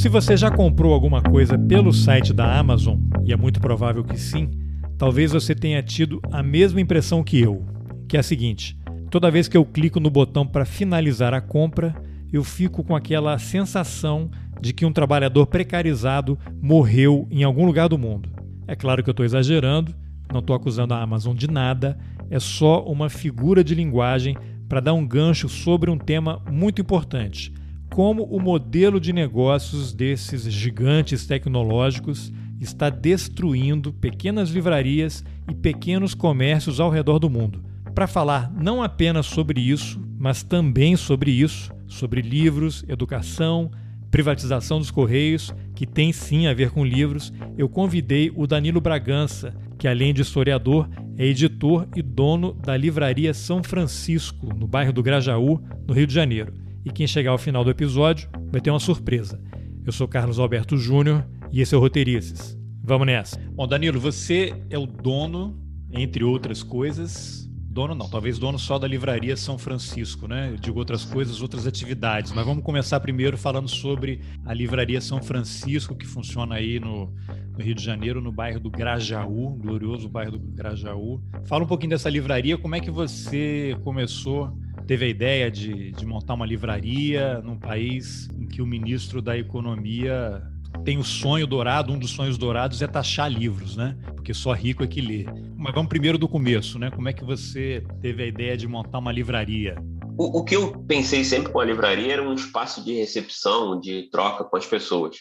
Se você já comprou alguma coisa pelo site da Amazon, e é muito provável que sim, talvez você tenha tido a mesma impressão que eu, que é a seguinte: toda vez que eu clico no botão para finalizar a compra, eu fico com aquela sensação de que um trabalhador precarizado morreu em algum lugar do mundo. É claro que eu estou exagerando, não estou acusando a Amazon de nada, é só uma figura de linguagem para dar um gancho sobre um tema muito importante: como o modelo de negócios desses gigantes tecnológicos está destruindo pequenas livrarias e pequenos comércios ao redor do mundo. Para falar não apenas sobre isso, mas também sobre isso, sobre livros, educação, privatização dos Correios, que tem sim a ver com livros, eu convidei o Danilo Bragança, que além de historiador, é editor e dono da Livraria São Francisco, no bairro do Grajaú, no Rio de Janeiro. E quem chegar ao final do episódio vai ter uma surpresa. Eu sou Carlos Alberto Júnior e esse é o Roteirices. Vamos nessa. Bom, Danilo, você é o dono, entre outras coisas, dono não, talvez dono só da livraria São Francisco, né? Eu digo outras coisas, outras atividades, mas vamos começar primeiro falando sobre a livraria São Francisco, que funciona aí no, no Rio de Janeiro, no bairro do Grajaú, glorioso bairro do Grajaú. Fala um pouquinho dessa livraria, como é que você começou, teve a ideia de, de montar uma livraria num país em que o ministro da Economia tem o sonho dourado, um dos sonhos dourados é taxar livros, né? Porque só rico é que lê. Mas vamos primeiro do começo, né? Como é que você teve a ideia de montar uma livraria? O, o que eu pensei sempre com a livraria era um espaço de recepção, de troca com as pessoas.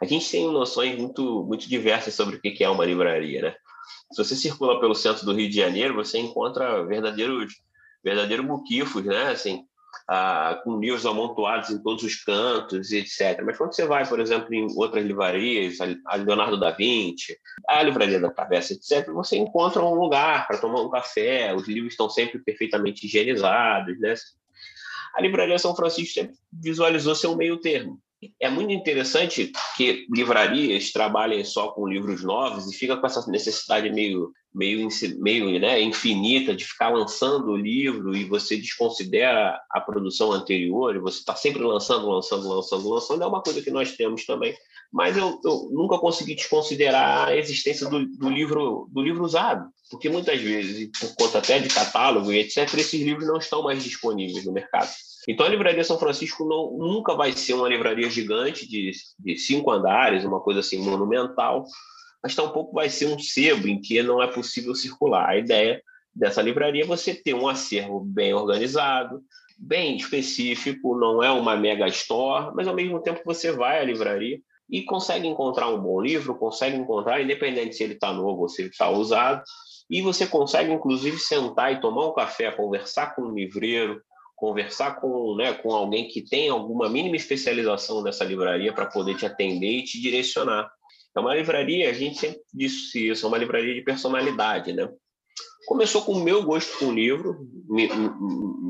A gente tem noções muito, muito diversas sobre o que é uma livraria, né? Se você circula pelo centro do Rio de Janeiro, você encontra verdadeiros verdadeiros muquifos, né? Assim, ah, com livros amontoados em todos os cantos, etc. Mas quando você vai, por exemplo, em outras livrarias, a Leonardo da Vinci, a Livraria da Travessa, etc., você encontra um lugar para tomar um café, os livros estão sempre perfeitamente higienizados, né? A Livraria São Francisco sempre visualizou ser um meio termo. É muito interessante que livrarias trabalhem só com livros novos e fica com essa necessidade meio meio, meio né, infinita de ficar lançando o livro e você desconsidera a produção anterior e você está sempre lançando, lançando, lançando, lançando, é uma coisa que nós temos também. Mas eu, eu nunca consegui desconsiderar a existência do, do, livro do livro usado, porque muitas vezes, por conta até de catálogo e etc., esses livros não estão mais disponíveis no mercado. Então a Livraria São Francisco não, nunca vai ser uma livraria gigante de, de cinco andares, uma coisa assim monumental, mas tampouco vai ser um sebo em que não é possível circular. A ideia dessa livraria é você ter um acervo bem organizado, bem específico, não é uma mega store, mas ao mesmo tempo você vai à livraria e consegue encontrar um bom livro, consegue encontrar, independente se ele está novo ou se ele está usado, e você consegue inclusive sentar e tomar um café, conversar com um livreiro, conversar com, né, com alguém que tem alguma mínima especialização nessa livraria para poder te atender e te direcionar. É uma livraria, a gente sempre disse isso, é uma livraria de personalidade, né? Começou com o meu gosto com o livro,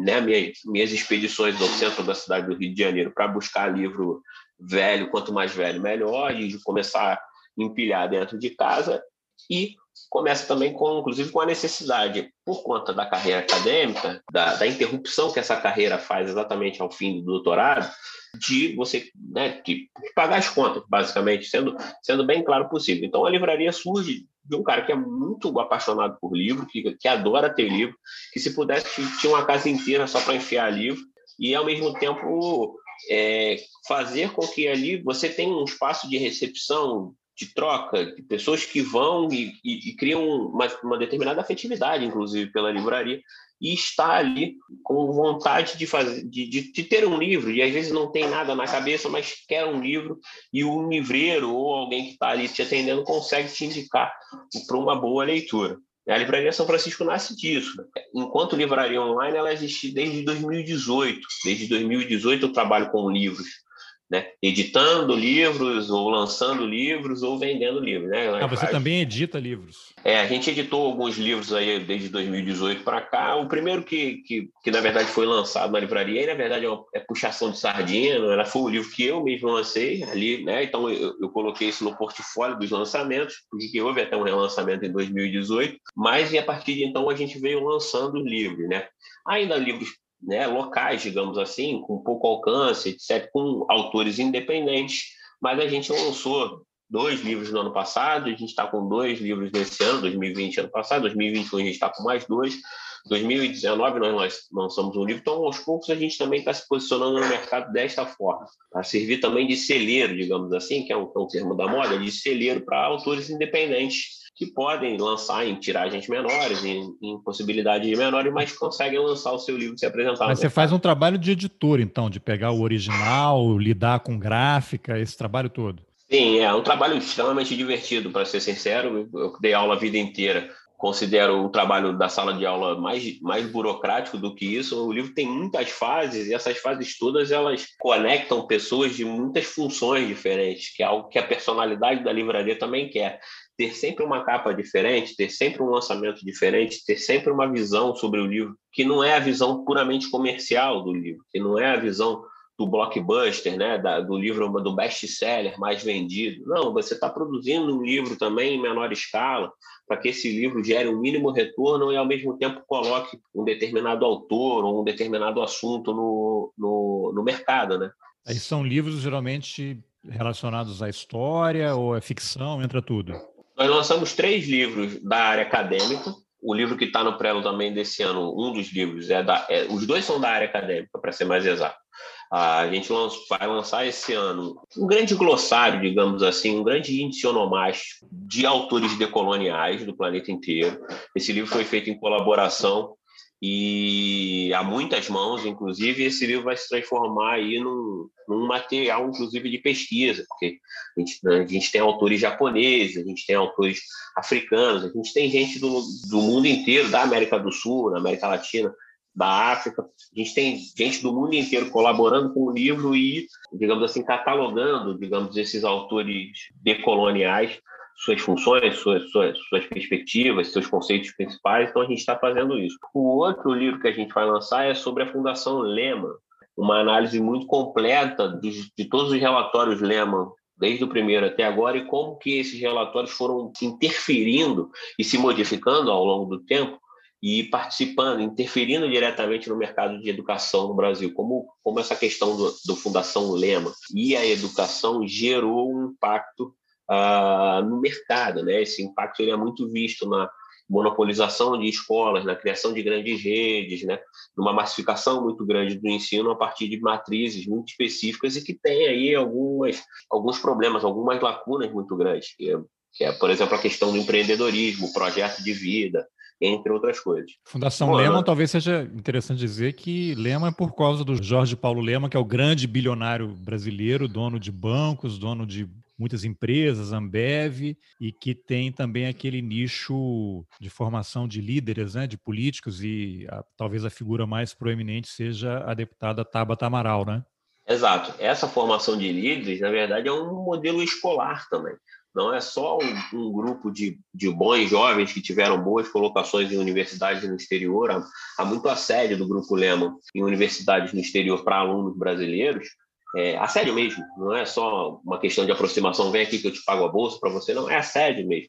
né, minhas, minhas expedições ao centro da cidade do Rio de Janeiro para buscar livro velho, quanto mais velho, melhor, e começar a empilhar dentro de casa. E começa também com, inclusive, com a necessidade, por conta da carreira acadêmica, da, da interrupção que essa carreira faz exatamente ao fim do doutorado, de você né, de pagar as contas, basicamente, sendo, sendo bem claro possível. Então, a livraria surge de um cara que é muito apaixonado por livro, que, que adora ter livro, que se pudesse tinha uma casa inteira só para enfiar livro, e ao mesmo tempo é, fazer com que ali você tenha um espaço de recepção, de troca, de pessoas que vão e, e, e criam uma, uma, determinada afetividade, inclusive, pela livraria, e está ali com vontade de fazer, de, de, de, ter um livro, e às vezes não tem nada na cabeça, mas quer um livro, e o livreiro ou alguém que está ali te atendendo consegue te indicar para uma boa leitura. A Livraria São Francisco nasce disso. Enquanto livraria online, ela existe desde 2018. Desde 2018 eu trabalho com livros né? editando livros, ou lançando livros, ou vendendo livros. Né? Ah, você também edita livros? É, a gente editou alguns livros aí desde 2018 para cá. O primeiro que, que, que, na verdade, foi lançado na livraria, e, na verdade, é, uma, é puxação de sardinha, ela foi o livro que eu mesmo lancei ali, né? então eu, eu coloquei isso no portfólio dos lançamentos, porque houve até um relançamento em 2018, mas e a partir de então a gente veio lançando livros, né? Ainda livros né, locais, digamos assim, com pouco alcance, etc., com autores independentes, mas a gente lançou dois livros no ano passado, a gente está com dois livros nesse ano, 2020 ano passado, 2021 a gente está com mais dois, 2019 nós lançamos um livro, então aos poucos a gente também está se posicionando no mercado desta forma, para servir também de celeiro, digamos assim, que é um, é um termo da moda, de celeiro para autores independentes que podem lançar em tiragens menores, em, em possibilidades menores, mas conseguem lançar o seu livro e se apresentar. Mas você faz um trabalho de editor, então, de pegar o original, lidar com gráfica, esse trabalho todo. Sim, é um trabalho extremamente divertido, para ser sincero. Eu dei aula a vida inteira considero o trabalho da sala de aula mais, mais burocrático do que isso. O livro tem muitas fases e essas fases todas elas conectam pessoas de muitas funções diferentes, que é algo que a personalidade da livraria também quer. Ter sempre uma capa diferente, ter sempre um lançamento diferente, ter sempre uma visão sobre o livro, que não é a visão puramente comercial do livro, que não é a visão do blockbuster, né, da, do livro do best-seller mais vendido. Não, você está produzindo um livro também em menor escala, para que esse livro gere o um mínimo retorno e, ao mesmo tempo, coloque um determinado autor ou um determinado assunto no, no, no mercado. Né? Aí são livros geralmente relacionados à história ou à ficção, entra tudo? Nós lançamos três livros da área acadêmica, o livro que está no prelo também desse ano, um dos livros, é da, é, os dois são da área acadêmica, para ser mais exato. A gente vai lançar esse ano um grande glossário, digamos assim, um grande índice onomástico de autores decoloniais do planeta inteiro. Esse livro foi feito em colaboração e há muitas mãos, inclusive, esse livro vai se transformar aí num, num material, inclusive, de pesquisa, porque a gente, né, a gente tem autores japoneses, a gente tem autores africanos, a gente tem gente do, do mundo inteiro, da América do Sul, da América Latina, da África, a gente tem gente do mundo inteiro colaborando com o livro e, digamos assim, catalogando, digamos, esses autores decoloniais suas funções, suas, suas, suas perspectivas, seus conceitos principais, então a gente está fazendo isso. O outro livro que a gente vai lançar é sobre a Fundação Lehman, uma análise muito completa de, de todos os relatórios Lehman desde o primeiro até agora e como que esses relatórios foram interferindo e se modificando ao longo do tempo e participando, interferindo diretamente no mercado de educação no Brasil, como, como essa questão do, do Fundação Lema e a educação gerou um impacto uh, no mercado, né? Esse impacto ele é muito visto na monopolização de escolas, na criação de grandes redes, né? numa massificação muito grande do ensino a partir de matrizes muito específicas e que tem aí algumas, alguns problemas, algumas lacunas muito grandes, que é, que é, por exemplo, a questão do empreendedorismo, projeto de vida, entre outras coisas. Fundação Bom, Lehman, talvez seja interessante dizer que Lehman é por causa do Jorge Paulo Lehman, que é o grande bilionário brasileiro, dono de bancos, dono de muitas empresas, Ambev, e que tem também aquele nicho de formação de líderes, né, de políticos, e a, talvez a figura mais proeminente seja a deputada Tabata Amaral, né? Exato. Essa formação de líderes, na verdade, é um modelo escolar também. Não é só um, um, grupo de, de bons jovens que tiveram boas colocações em universidades no exterior. Há, há muito assédio do Grupo Lehman em universidades no exterior para alunos brasileiros. É, assédio mesmo, não é só uma questão de aproximação, vem aqui que eu te pago a bolsa para você, não, é assédio mesmo.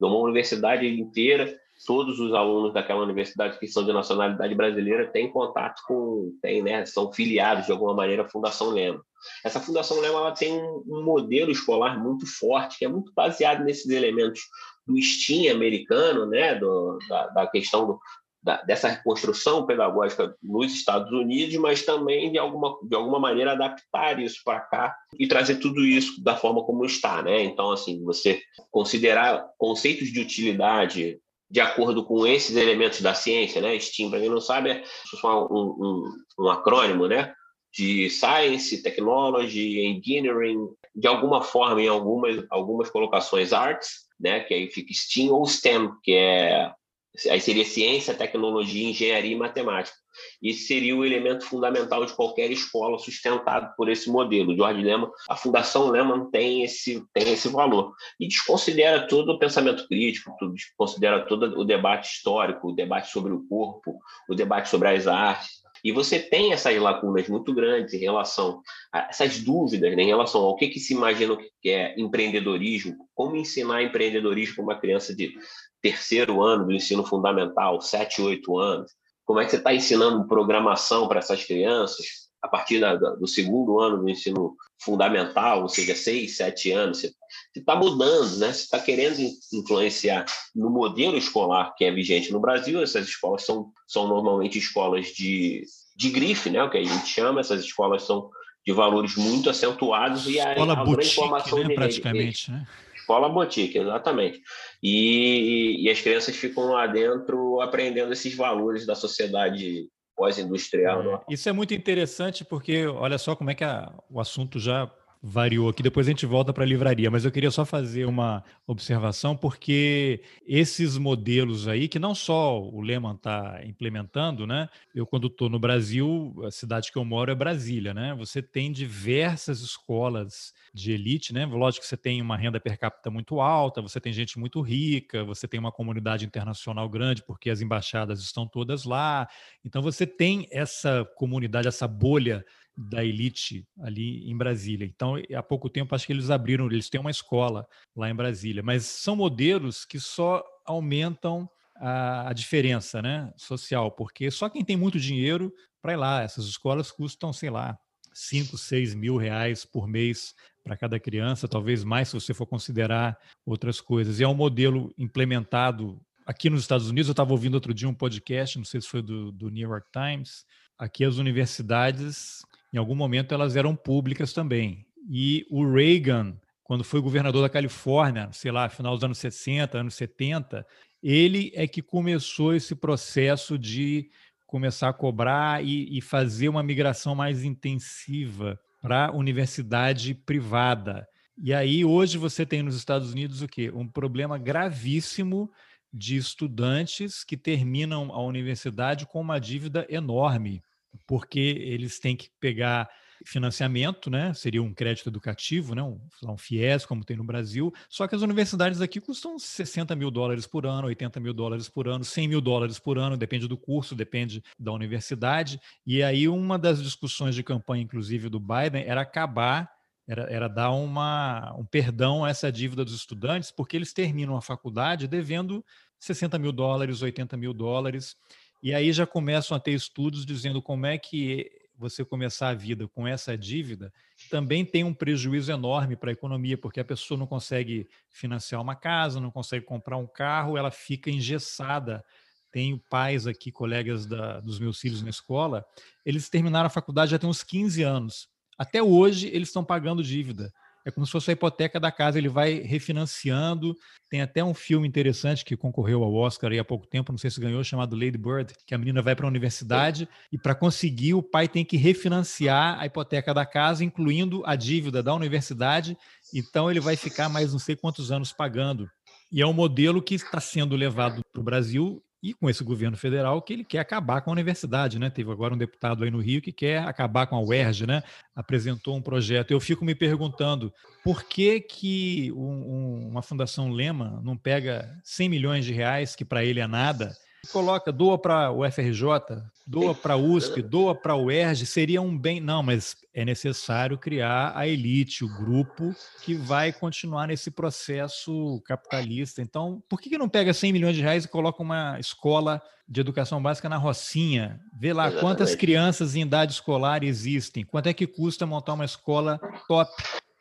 Numa universidade inteira, todos os alunos daquela universidade que são de nacionalidade brasileira têm contato com, têm, né, são filiados de alguma maneira à Fundação Lema. Essa Fundação Lema ela tem um, modelo escolar muito forte, que é muito baseado nesses elementos do STEAM americano, né, do, da, da questão do, da, dessa reconstrução pedagógica nos Estados Unidos, mas também de alguma, de alguma maneira adaptar isso para cá e trazer tudo isso da forma como está, né? Então, assim, você considerar conceitos de utilidade de acordo com esses elementos da ciência, né? STEAM, para quem não sabe, é um, um, um acrônimo, né? de Science, Technology, Engineering, de alguma forma, em algumas, algumas colocações, Arts, né, que aí fica STEAM ou STEM, que é aí seria Ciência, Tecnologia, Engenharia e Matemática. Isso seria o elemento fundamental de qualquer escola sustentado por esse modelo. George Lehman, a Fundação Lehman tem esse, tem esse valor. E desconsidera todo o pensamento crítico, desconsidera todo o debate histórico, o debate sobre o corpo, o debate sobre as artes, e você tem essas lacunas muito grandes em relação a essas dúvidas, né, em relação ao que, que se imagina que é empreendedorismo, como ensinar empreendedorismo para uma criança de terceiro ano do ensino fundamental, sete, oito anos, como é que você está ensinando programação para essas crianças, a partir da, do segundo ano do ensino fundamental, ou seja, seis, sete anos, você está mudando, né? Você está querendo influenciar no modelo escolar que é vigente no Brasil. Essas escolas são, são normalmente escolas de, de grife, né? O que a gente chama. Essas escolas são de valores muito acentuados e a, a boutique, informação né? praticamente, né? Escola boutique, exatamente. E, e as crianças ficam lá dentro aprendendo esses valores da sociedade pós-industrial. É, né? isso é muito interessante porque olha só como é que a, o assunto já variou aqui, depois a gente volta para a livraria, mas eu queria só fazer uma observação, porque esses modelos aí, que não só o Lehman está implementando, né? Eu, quando estou no Brasil, a cidade que eu moro é Brasília, né? Você tem diversas escolas de elite, né? Lógico que você tem uma renda per capita muito alta, você tem gente muito rica, você tem uma comunidade internacional grande, porque as embaixadas estão todas lá. Então você tem essa comunidade, essa bolha da elite ali em Brasília. Então, há pouco tempo, acho que eles abriram, eles têm uma escola lá em Brasília, mas são modelos que só aumentam a, a diferença né, social, porque só quem tem muito dinheiro para ir lá, essas escolas custam, sei lá, 5, 6 mil reais por mês para cada criança, talvez mais se você for considerar outras coisas. E é um modelo implementado aqui nos Estados Unidos. Eu estava ouvindo outro dia um podcast, não sei se foi do, do New York Times. Aqui as universidades em algum momento elas eram públicas também. E o Reagan, quando foi governador da Califórnia, sei lá, final dos anos 60, anos 70, ele é que começou esse processo de começar a cobrar e, e fazer uma migração mais intensiva para a universidade privada. E aí hoje você tem nos Estados Unidos o quê? Um problema gravíssimo de estudantes que terminam a universidade com uma dívida enorme porque eles têm que pegar financiamento, né? Seria um crédito educativo, né? Um, um FIES, como tem no Brasil. Só que as universidades aqui custam 60 mil dólares por ano, 80 mil dólares por ano, 100 mil dólares por ano, depende do curso, depende da universidade. E aí, uma das discussões de campanha, inclusive, do Biden, era acabar era, era, dar uma, um perdão a essa dívida dos estudantes, porque eles terminam a faculdade devendo 60 mil dólares, 80 mil dólares. E aí já começam a ter estudos dizendo como é que você começar a vida com essa dívida também tem um prejuízo enorme para a economia, porque a pessoa não consegue financiar uma casa, não consegue comprar um carro, ela fica engessada. Tenho pais aqui, colegas da, dos meus filhos na escola, eles terminaram a faculdade já tem uns 15 anos. Até hoje eles estão pagando dívida é como se fosse a hipoteca da casa, ele vai refinanciando. Tem até um filme interessante que concorreu ao Oscar há pouco tempo, não sei se ganhou, chamado Lady Bird, que a menina vai para a universidade e para conseguir o pai tem que refinanciar a hipoteca da casa, incluindo a dívida da universidade. Então ele vai ficar mais não sei quantos anos pagando. E é um modelo que está sendo levado para o Brasil e com esse governo federal que ele quer acabar com a universidade, né? Teve agora um deputado aí no Rio que quer acabar com a UERJ, né? Apresentou um projeto. Eu fico me perguntando por que que um, um, uma fundação Lema não pega 100 milhões de reais, que para ele é nada, coloca, doa para o FRJ, doa para a USP, doa para o UERJ, seria um bem. Não, mas é necessário criar a elite, o grupo que vai continuar nesse processo capitalista. Então, por que, que não pega 100 milhões de reais e coloca uma escola de educação básica na Rocinha? Vê lá Exatamente. quantas crianças em idade escolar existem, quanto é que custa montar uma escola top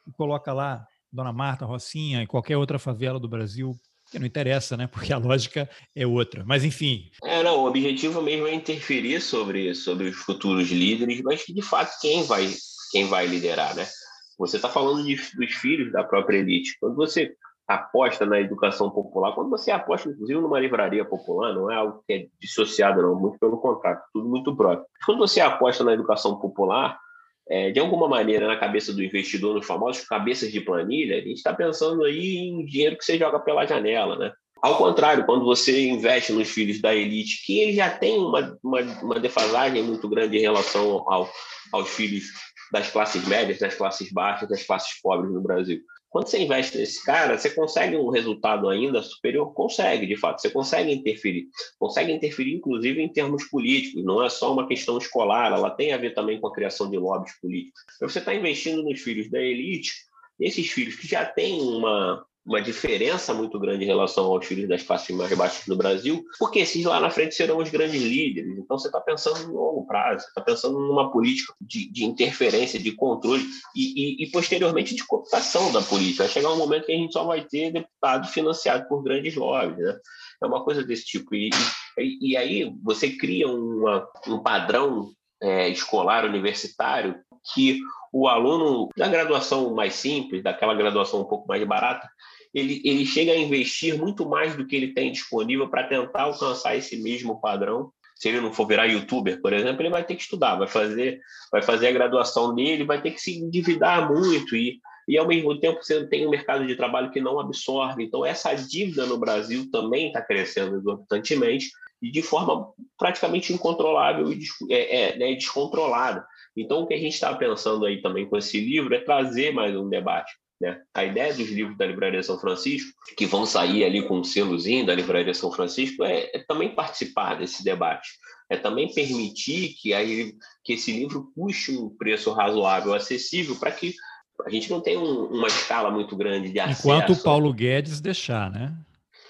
e coloca lá Dona Marta, Rocinha e qualquer outra favela do Brasil que não interessa, né? Porque a lógica é outra. Mas enfim. É, não, o objetivo mesmo é interferir sobre, sobre os futuros líderes, mas de fato quem vai, quem vai liderar, né? Você está falando de, dos filhos da própria elite. Quando você aposta na educação popular, quando você aposta, inclusive, numa livraria popular, não é algo que é dissociado, não, muito pelo contrário, tudo muito próximo. Quando você aposta na educação popular, é, de alguma maneira, na cabeça do investidor, nos famosos cabeças de planilha, a gente está pensando aí em dinheiro que você joga pela janela, né? Ao contrário, quando você investe nos filhos da elite, que eles já têm uma, uma, uma defasagem muito grande em relação ao, aos filhos das classes médias, das classes baixas, das classes pobres no Brasil. Quando você investe nesse cara, você consegue um resultado ainda superior? Consegue, de fato. Você consegue interferir. Consegue interferir, inclusive, em termos políticos. Não é só uma questão escolar, ela tem a ver também com a criação de lobbies políticos. Você está investindo nos filhos da elite, esses filhos que já têm uma, uma diferença muito grande em relação aos filhos das classes mais baixas do Brasil, porque esses lá na frente serão os grandes líderes. Então você está pensando no longo prazo, está pensando numa política de, de interferência, de controle e, e, e, posteriormente de cooptação da política. Vai chegar um momento que a gente só vai ter deputado financiado por grandes lobbies, né? É uma coisa desse tipo. E, e, aí você cria uma, um padrão é, escolar universitário que o aluno da graduação mais simples, daquela graduação um pouco mais barata, ele, ele chega a investir muito mais do que ele tem disponível para tentar alcançar esse mesmo padrão. Se ele não for virar youtuber, por exemplo, ele vai ter que estudar, vai fazer, vai fazer a graduação dele, vai ter que se endividar muito e, e ao mesmo tempo você tem um mercado de trabalho que não absorve. Então, essa dívida no Brasil também está crescendo exorbitantemente de forma praticamente incontrolável e é, é, né, descontrolada. Então, o que a gente está pensando aí também com esse livro é trazer mais um debate. Né? A ideia dos livros da Livraria São Francisco, que vão sair ali com um selozinho da Livraria São Francisco, é, é também participar desse debate. É também permitir que, aí, que esse livro puxe um preço razoável, acessível, para que a gente não tenha um, uma escala muito grande de acesso. Enquanto o Paulo Guedes deixar, né?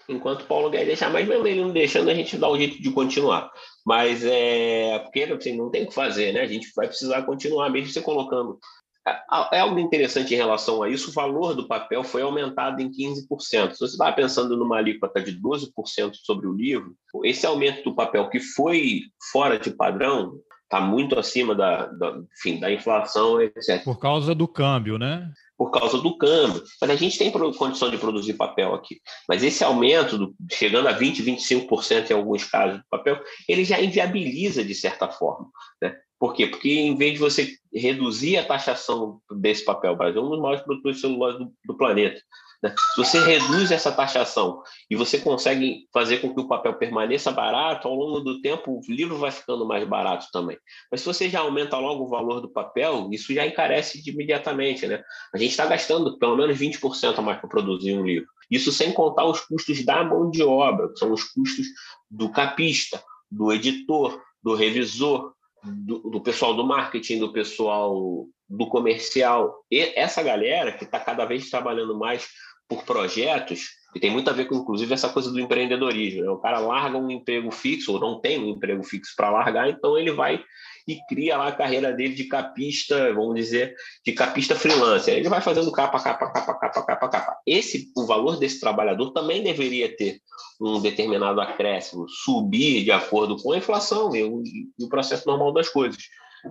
Enquanto o Paulo Guedes deixar, mas mesmo ele não deixando, a gente dá o jeito de continuar. Mas é porque assim, não tem o que fazer, né? A gente vai precisar continuar, mesmo você colocando. É, é algo interessante em relação a isso, o valor do papel foi aumentado em 15%. Se você estava pensando numa alíquota de 12% sobre o livro, esse aumento do papel que foi fora de padrão, está muito acima da, da, enfim, da inflação, etc. Por causa do câmbio, né? por causa do câmbio. Mas a gente tem condição de produzir papel aqui. Mas esse aumento, do, chegando a 20%, 25% em alguns casos do papel, ele já inviabiliza de certa forma. Né? Por quê? Porque em vez de você reduzir a taxação desse papel, o Brasil é um dos maiores produtores de celulose do, do planeta. Né? Se você reduz essa taxação e você consegue fazer com que o papel permaneça barato, ao longo do tempo o livro vai ficando mais barato também. Mas se você já aumenta logo o valor do papel, isso já encarece imediatamente. Né? A gente está gastando pelo menos 20% a mais para produzir um livro. Isso sem contar os custos da mão de obra, que são os custos do capista, do editor, do revisor, do, do pessoal do marketing, do pessoal do comercial. E essa galera que está cada vez trabalhando mais por projetos, e tem muito a ver com, inclusive, essa coisa do empreendedorismo. Né? O cara larga um emprego fixo, ou não tem um emprego fixo para largar, então ele vai e cria lá a carreira dele de capista, vamos dizer, de capista freelancer. Ele vai fazendo capa, capa, capa, capa, capa, capa. Esse, o valor desse trabalhador também deveria ter um determinado acréscimo, subir de acordo com a inflação e o, e o processo normal das coisas.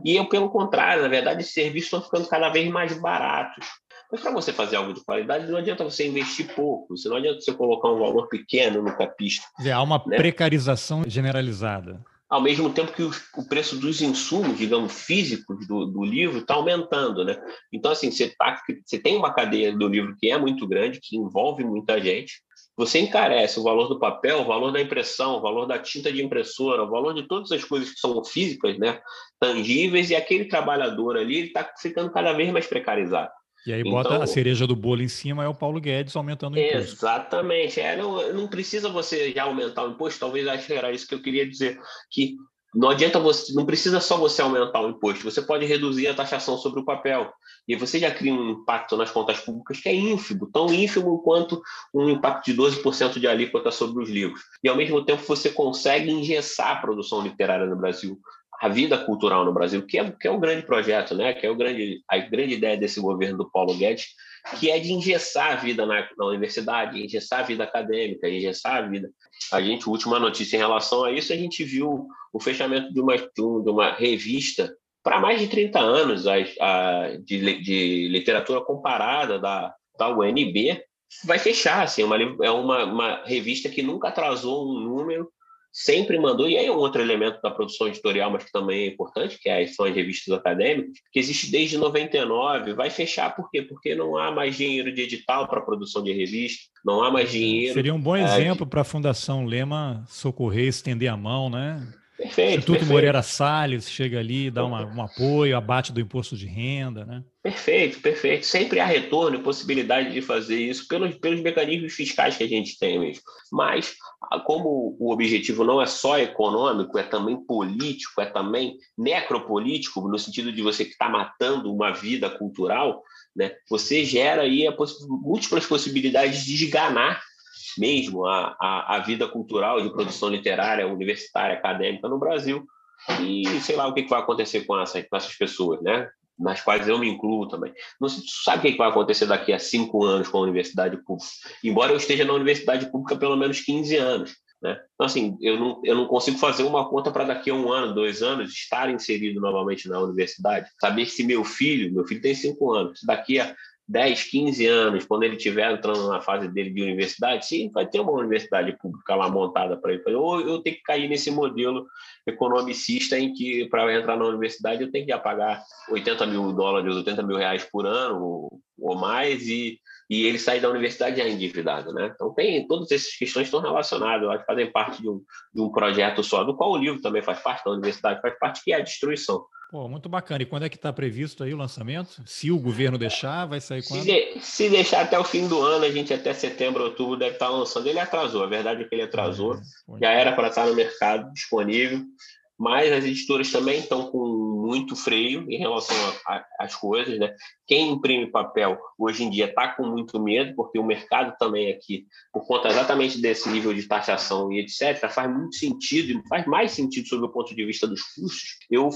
E eu, pelo contrário, na verdade, esses serviços estão ficando cada vez mais baratos. Mas para você fazer algo de qualidade, não adianta você investir pouco, não adianta você colocar um valor pequeno no capista. Há uma né? precarização generalizada. Ao mesmo tempo que o, o preço dos insumos, digamos, físicos do, do livro está aumentando, né? Então, assim, você, tá, você tem uma cadeia do livro que é muito grande, que envolve muita gente, você encarece o valor do papel, o valor da impressão, o valor da tinta de impressora, o valor de todas as coisas que são físicas, né, tangíveis, e aquele trabalhar ali está ficando cada vez mais precarizado. E aí bota então, a cereja do bolo em cima, é o Paulo Guedes aumentando o imposto. Exatamente. É, não, não precisa você já aumentar o imposto, talvez acho que era isso que eu queria dizer, que não adianta você, não precisa só você aumentar o imposto, você pode reduzir a taxação sobre o papel. E você já cria um impacto nas contas públicas que é ínfimo, tão ínfimo quanto um impacto de 12% de alíquota sobre os livros. E ao mesmo tempo você consegue engessar a produção literária no Brasil a vida cultural no Brasil, que é, que é um grande projeto, né? que é o grande, a grande ideia desse governo do Paulo Guedes, que é de engessar a vida na, na universidade, engessar a vida acadêmica, engessar a vida. A gente, última notícia em relação a isso, a gente viu o fechamento de uma, de uma revista para mais de 30 anos a, a, de, de literatura comparada da, da UNB, vai fechar. Assim, uma, é uma, uma revista que nunca atrasou um número, sempre mandou, e aí é um outro elemento da produção editorial, mas que também é importante, que é são as revistas acadêmicas, que existe desde 99, vai fechar por quê? Porque não há mais dinheiro de edital para produção de revista, não há mais dinheiro. Seria um bom exemplo é, para a Fundação Lema socorrer, estender a mão, né? Perfeito. Instituto perfeito. Moreira Salles chega ali, dá uma, um apoio, abate do imposto de renda, né? Perfeito, perfeito. Sempre há retorno e possibilidade de fazer isso pelos, pelos mecanismos fiscais que a gente tem mesmo. Mas, como o objetivo não é só econômico, é também político, é também necropolítico, no sentido de você que está matando uma vida cultural, né? você gera aí poss múltiplas possibilidades de esganar mesmo a, a, a vida cultural de produção literária, universitária, acadêmica no Brasil. E sei lá o que vai acontecer com, essa, com essas pessoas, né? Nas quais eu me incluo também. Não sei, sabe o que vai acontecer daqui a cinco anos com a universidade pública? Embora eu esteja na universidade pública pelo menos 15 anos. Né? Então, assim, eu não, eu não consigo fazer uma conta para daqui a um ano, dois anos, estar inserido novamente na universidade. Saber se meu filho, meu filho tem cinco anos, daqui a 10, 15 anos, quando ele estiver entrando na fase dele de universidade, sim, vai ter uma universidade pública lá montada para ele. Ou eu tenho que cair nesse modelo economicista em que, para entrar na universidade, eu tenho que pagar 80 mil dólares, 80 mil reais por ano ou mais, e, e ele sair da universidade já endividado. Né? Então, tem todas essas questões estão relacionadas, fazem parte de um, de um projeto só, do qual o livro também faz parte, da universidade faz parte, que é a destruição. Pô, muito bacana. E quando é que está previsto aí o lançamento? Se o governo deixar, vai sair quando? Se, de, se, deixar até o fim do ano, a gente até setembro, outubro deve estar tá lançando. Ele atrasou, a verdade é que ele atrasou. É, Já era para estar no mercado disponível mas as editoras também estão com muito freio em relação às coisas, né? Quem imprime papel hoje em dia está com muito medo, porque o mercado também aqui, por conta exatamente desse nível de taxação e etc., faz muito sentido, e faz mais sentido sob o ponto de vista dos custos, eu,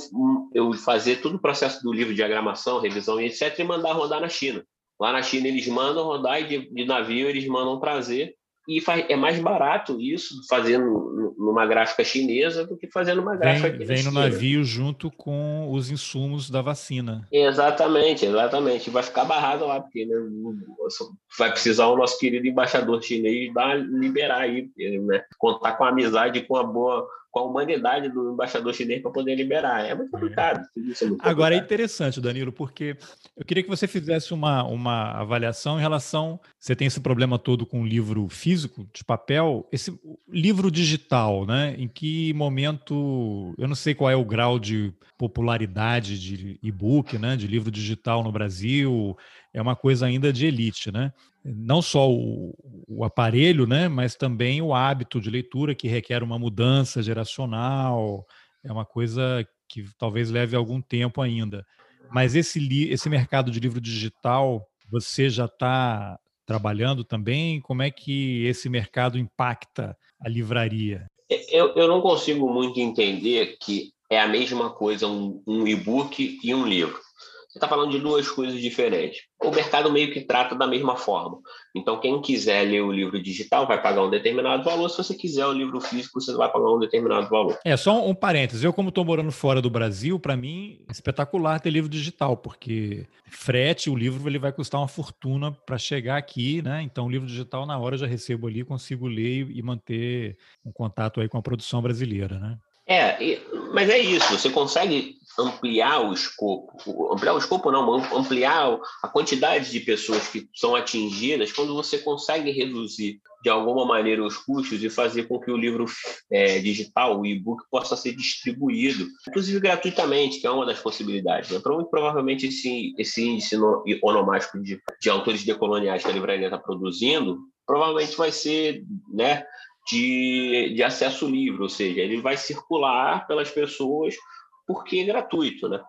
eu fazer todo o processo do livro de diagramação, revisão e etc., e mandar rodar na China. Lá na China eles mandam rodar e de, de navio eles mandam trazer e faz, é mais barato isso fazendo numa gráfica chinesa do que fazendo uma gráfica vem, vem no navio junto com os insumos da vacina. Exatamente, exatamente. Vai ficar barrado lá, porque né, vai precisar o nosso querido embaixador chinês dar, liberar aí, né, contar com a amizade, com a boa com a humanidade do embaixador chinês para poder liberar. É muito complicado. É. É muito Agora é interessante, Danilo, porque eu queria que você fizesse uma, uma avaliação em relação. Você tem esse problema todo com o livro físico, de papel, esse livro digital, né? Em que momento. Eu não sei qual é o grau de popularidade de e-book, né? De livro digital no Brasil. É uma coisa ainda de elite, né? não só o, o, aparelho, né, mas também o hábito de leitura que requer uma mudança geracional. É uma coisa que talvez leve algum tempo ainda. Mas esse, esse mercado de livro digital, você já está trabalhando também? Como é que esse mercado impacta a livraria? Eu, eu não consigo muito entender que é a mesma coisa um, um e-book e um livro está falando de duas coisas diferentes. O mercado meio que trata da mesma forma. Então, quem quiser ler o livro digital vai pagar um determinado valor. Se você quiser o livro físico, você vai pagar um determinado valor. É, só um, parênteses. Eu, como estou morando fora do Brasil, para mim é espetacular ter livro digital, porque frete, o livro ele vai custar uma fortuna para chegar aqui, né? Então, o livro digital, na hora, eu já recebo ali, consigo ler e manter um contato aí com a produção brasileira, né? É, mas é isso. Você consegue ampliar o escopo, ampliar o escopo não, ampliar a quantidade de pessoas que são atingidas quando você consegue reduzir de alguma maneira os custos e fazer com que o livro é, digital, o e-book, possa ser distribuído, inclusive gratuitamente, que é uma das possibilidades. Né? Muito provavelmente esse, esse índice onomástico de, de autores decoloniais que a livraria está produzindo, provavelmente vai ser né, de, de acesso livre, ou seja, ele vai circular pelas pessoas porque é gratuito, né?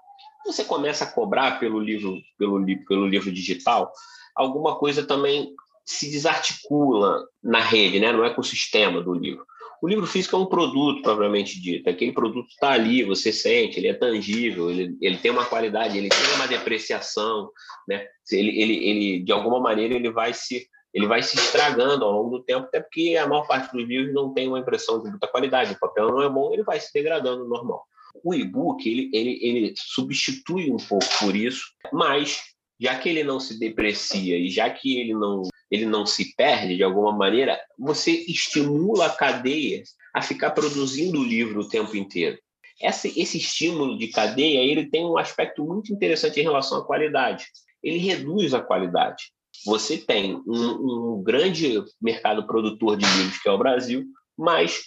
Você começa a cobrar pelo livro, pelo, pelo livro digital, alguma coisa também se desarticula na rede, né? no ecossistema do livro. O livro físico é um produto, propriamente dito. Aquele produto está ali, você sente, ele é tangível, ele, ele tem uma qualidade, ele tem uma depreciação, né? Ele, ele, ele, de alguma maneira, ele vai se ele vai se estragando ao longo do tempo, até porque a maior parte dos livros não tem uma impressão de muita qualidade, o papel não é bom, ele vai se degradando normal. O e-book, ele, ele, ele substitui um pouco por isso, mas já que ele não se deprecia e já que ele não, ele não se perde de alguma maneira, você estimula a cadeia a ficar produzindo o livro o tempo inteiro. Esse, esse estímulo de cadeia ele tem um aspecto muito interessante em relação à qualidade. Ele reduz a qualidade. Você tem um, um grande mercado produtor de livros, que é o Brasil, mas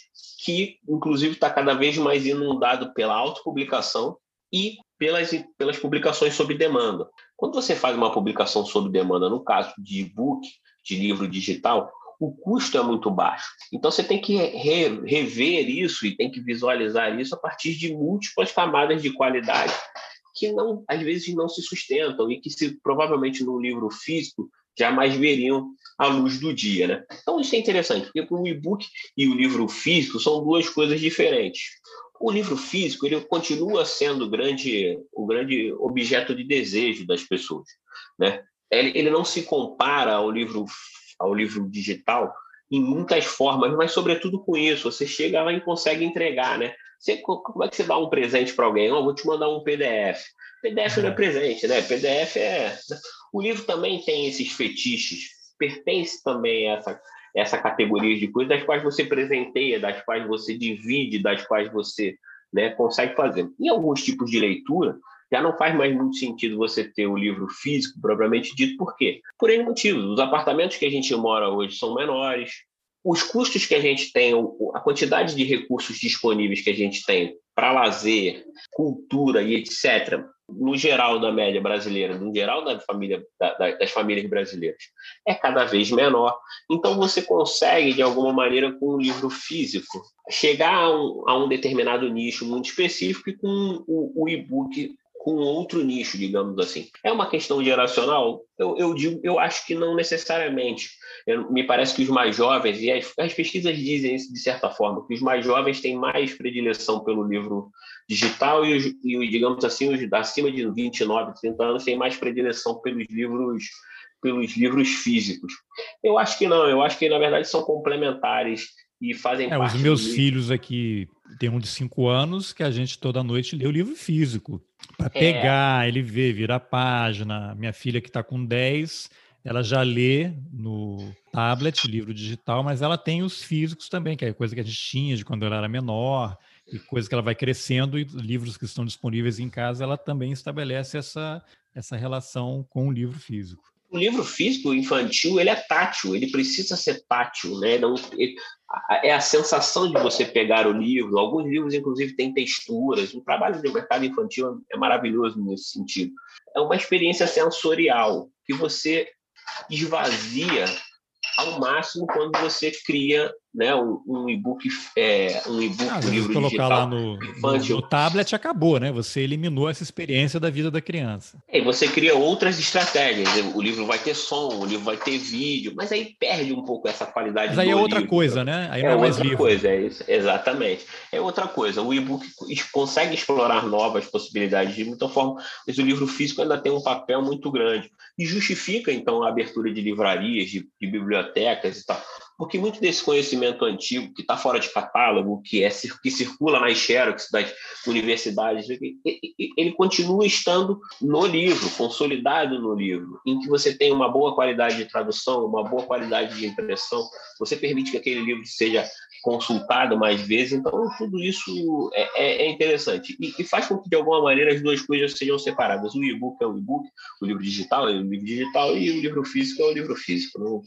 que, inclusive, está cada vez mais inundado pela autopublicação e pelas, pelas publicações sob demanda. Quando você faz uma publicação sob demanda, no caso de e-book, de livro digital, o custo é muito baixo. Então você tem que re, rever isso e tem que visualizar isso a partir de múltiplas camadas de qualidade que não, às vezes não se sustentam e que se provavelmente no livro físico jamais veriam a luz do dia, né? Então isso é interessante, porque o e-book e o livro físico são duas coisas diferentes. O livro físico ele continua sendo o grande, o grande objeto de desejo das pessoas, né? Ele, ele não se compara ao livro ao livro digital em muitas formas, mas sobretudo com isso, você chega lá e consegue entregar, né? Você, como é que você dá um presente para alguém? Oh, vou te mandar um PDF. PDF não é presente, né? PDF é. O livro também tem esses fetiches, pertence também a essa, essa categoria de coisas das quais você presenteia, das quais você divide, das quais você né, consegue fazer. Em alguns tipos de leitura, já não faz mais muito sentido você ter o livro físico propriamente dito. Por quê? Por N motivos. Os apartamentos que a gente mora hoje são menores, os custos que a gente tem, a quantidade de recursos disponíveis que a gente tem para lazer, cultura e etc., no geral da média brasileira, no geral da família, da, das famílias brasileiras, é cada vez menor. Então você consegue, de alguma maneira, com um livro físico, chegar a um, a um determinado nicho muito específico e com o, o e-book com outro nicho, digamos assim. É uma questão geracional? Eu, eu digo, eu acho que não necessariamente. Eu, me parece que os mais jovens, e as, as, pesquisas dizem isso de certa forma, que os mais jovens têm mais predileção pelo livro digital e, os, e digamos assim, os acima de 29, 30 anos têm mais predileção pelos livros pelos livros físicos. Eu acho que não, eu acho que na verdade são complementares e fazem é, parte. Os meus filhos aqui tem um de cinco anos que a gente toda noite lê o livro físico para é. pegar, ele vê, vira a página. Minha filha que está com 10, ela já lê no tablet, livro digital, mas ela tem os físicos também, que é coisa que a gente tinha de quando ela era menor, e coisa que ela vai crescendo, e livros que estão disponíveis em casa, ela também estabelece essa, essa relação com o livro físico o livro físico infantil ele é tátil, ele precisa ser tátil, né? Não, ele, é a sensação de você pegar o livro. Alguns livros, inclusive, têm texturas. O trabalho do mercado infantil é maravilhoso nesse sentido. É uma experiência sensorial que você esvazia ao máximo quando você cria né, um, um e-book, é, um e-book, ah, um livro colocar digital lá no, no, no, tablet acabou, né? Você eliminou essa experiência da vida da criança. E você cria outras estratégias. O livro vai ter som, o livro vai ter vídeo, mas aí perde um pouco essa qualidade. Mas aí é outra livro. coisa, né? Aí é, é outra livro. coisa, é isso, exatamente. É outra coisa. O e-book consegue explorar novas possibilidades de muita forma, mas o livro físico ainda tem um papel muito grande e justifica então a abertura de livrarias, de, de bibliotecas e tal. Porque muito desse conhecimento antigo, que está fora de catálogo, que, é, que circula nas xerox das universidades, ele continua estando no livro, consolidado no livro, em que você tem uma boa qualidade de tradução, uma boa qualidade de impressão, você permite que aquele livro seja consultado mais vezes. Então, tudo isso é, é, é interessante e, e, faz com que, de alguma maneira, as duas coisas sejam separadas. O e-book é o e-book, o livro digital é o livro digital e o livro físico é o livro físico.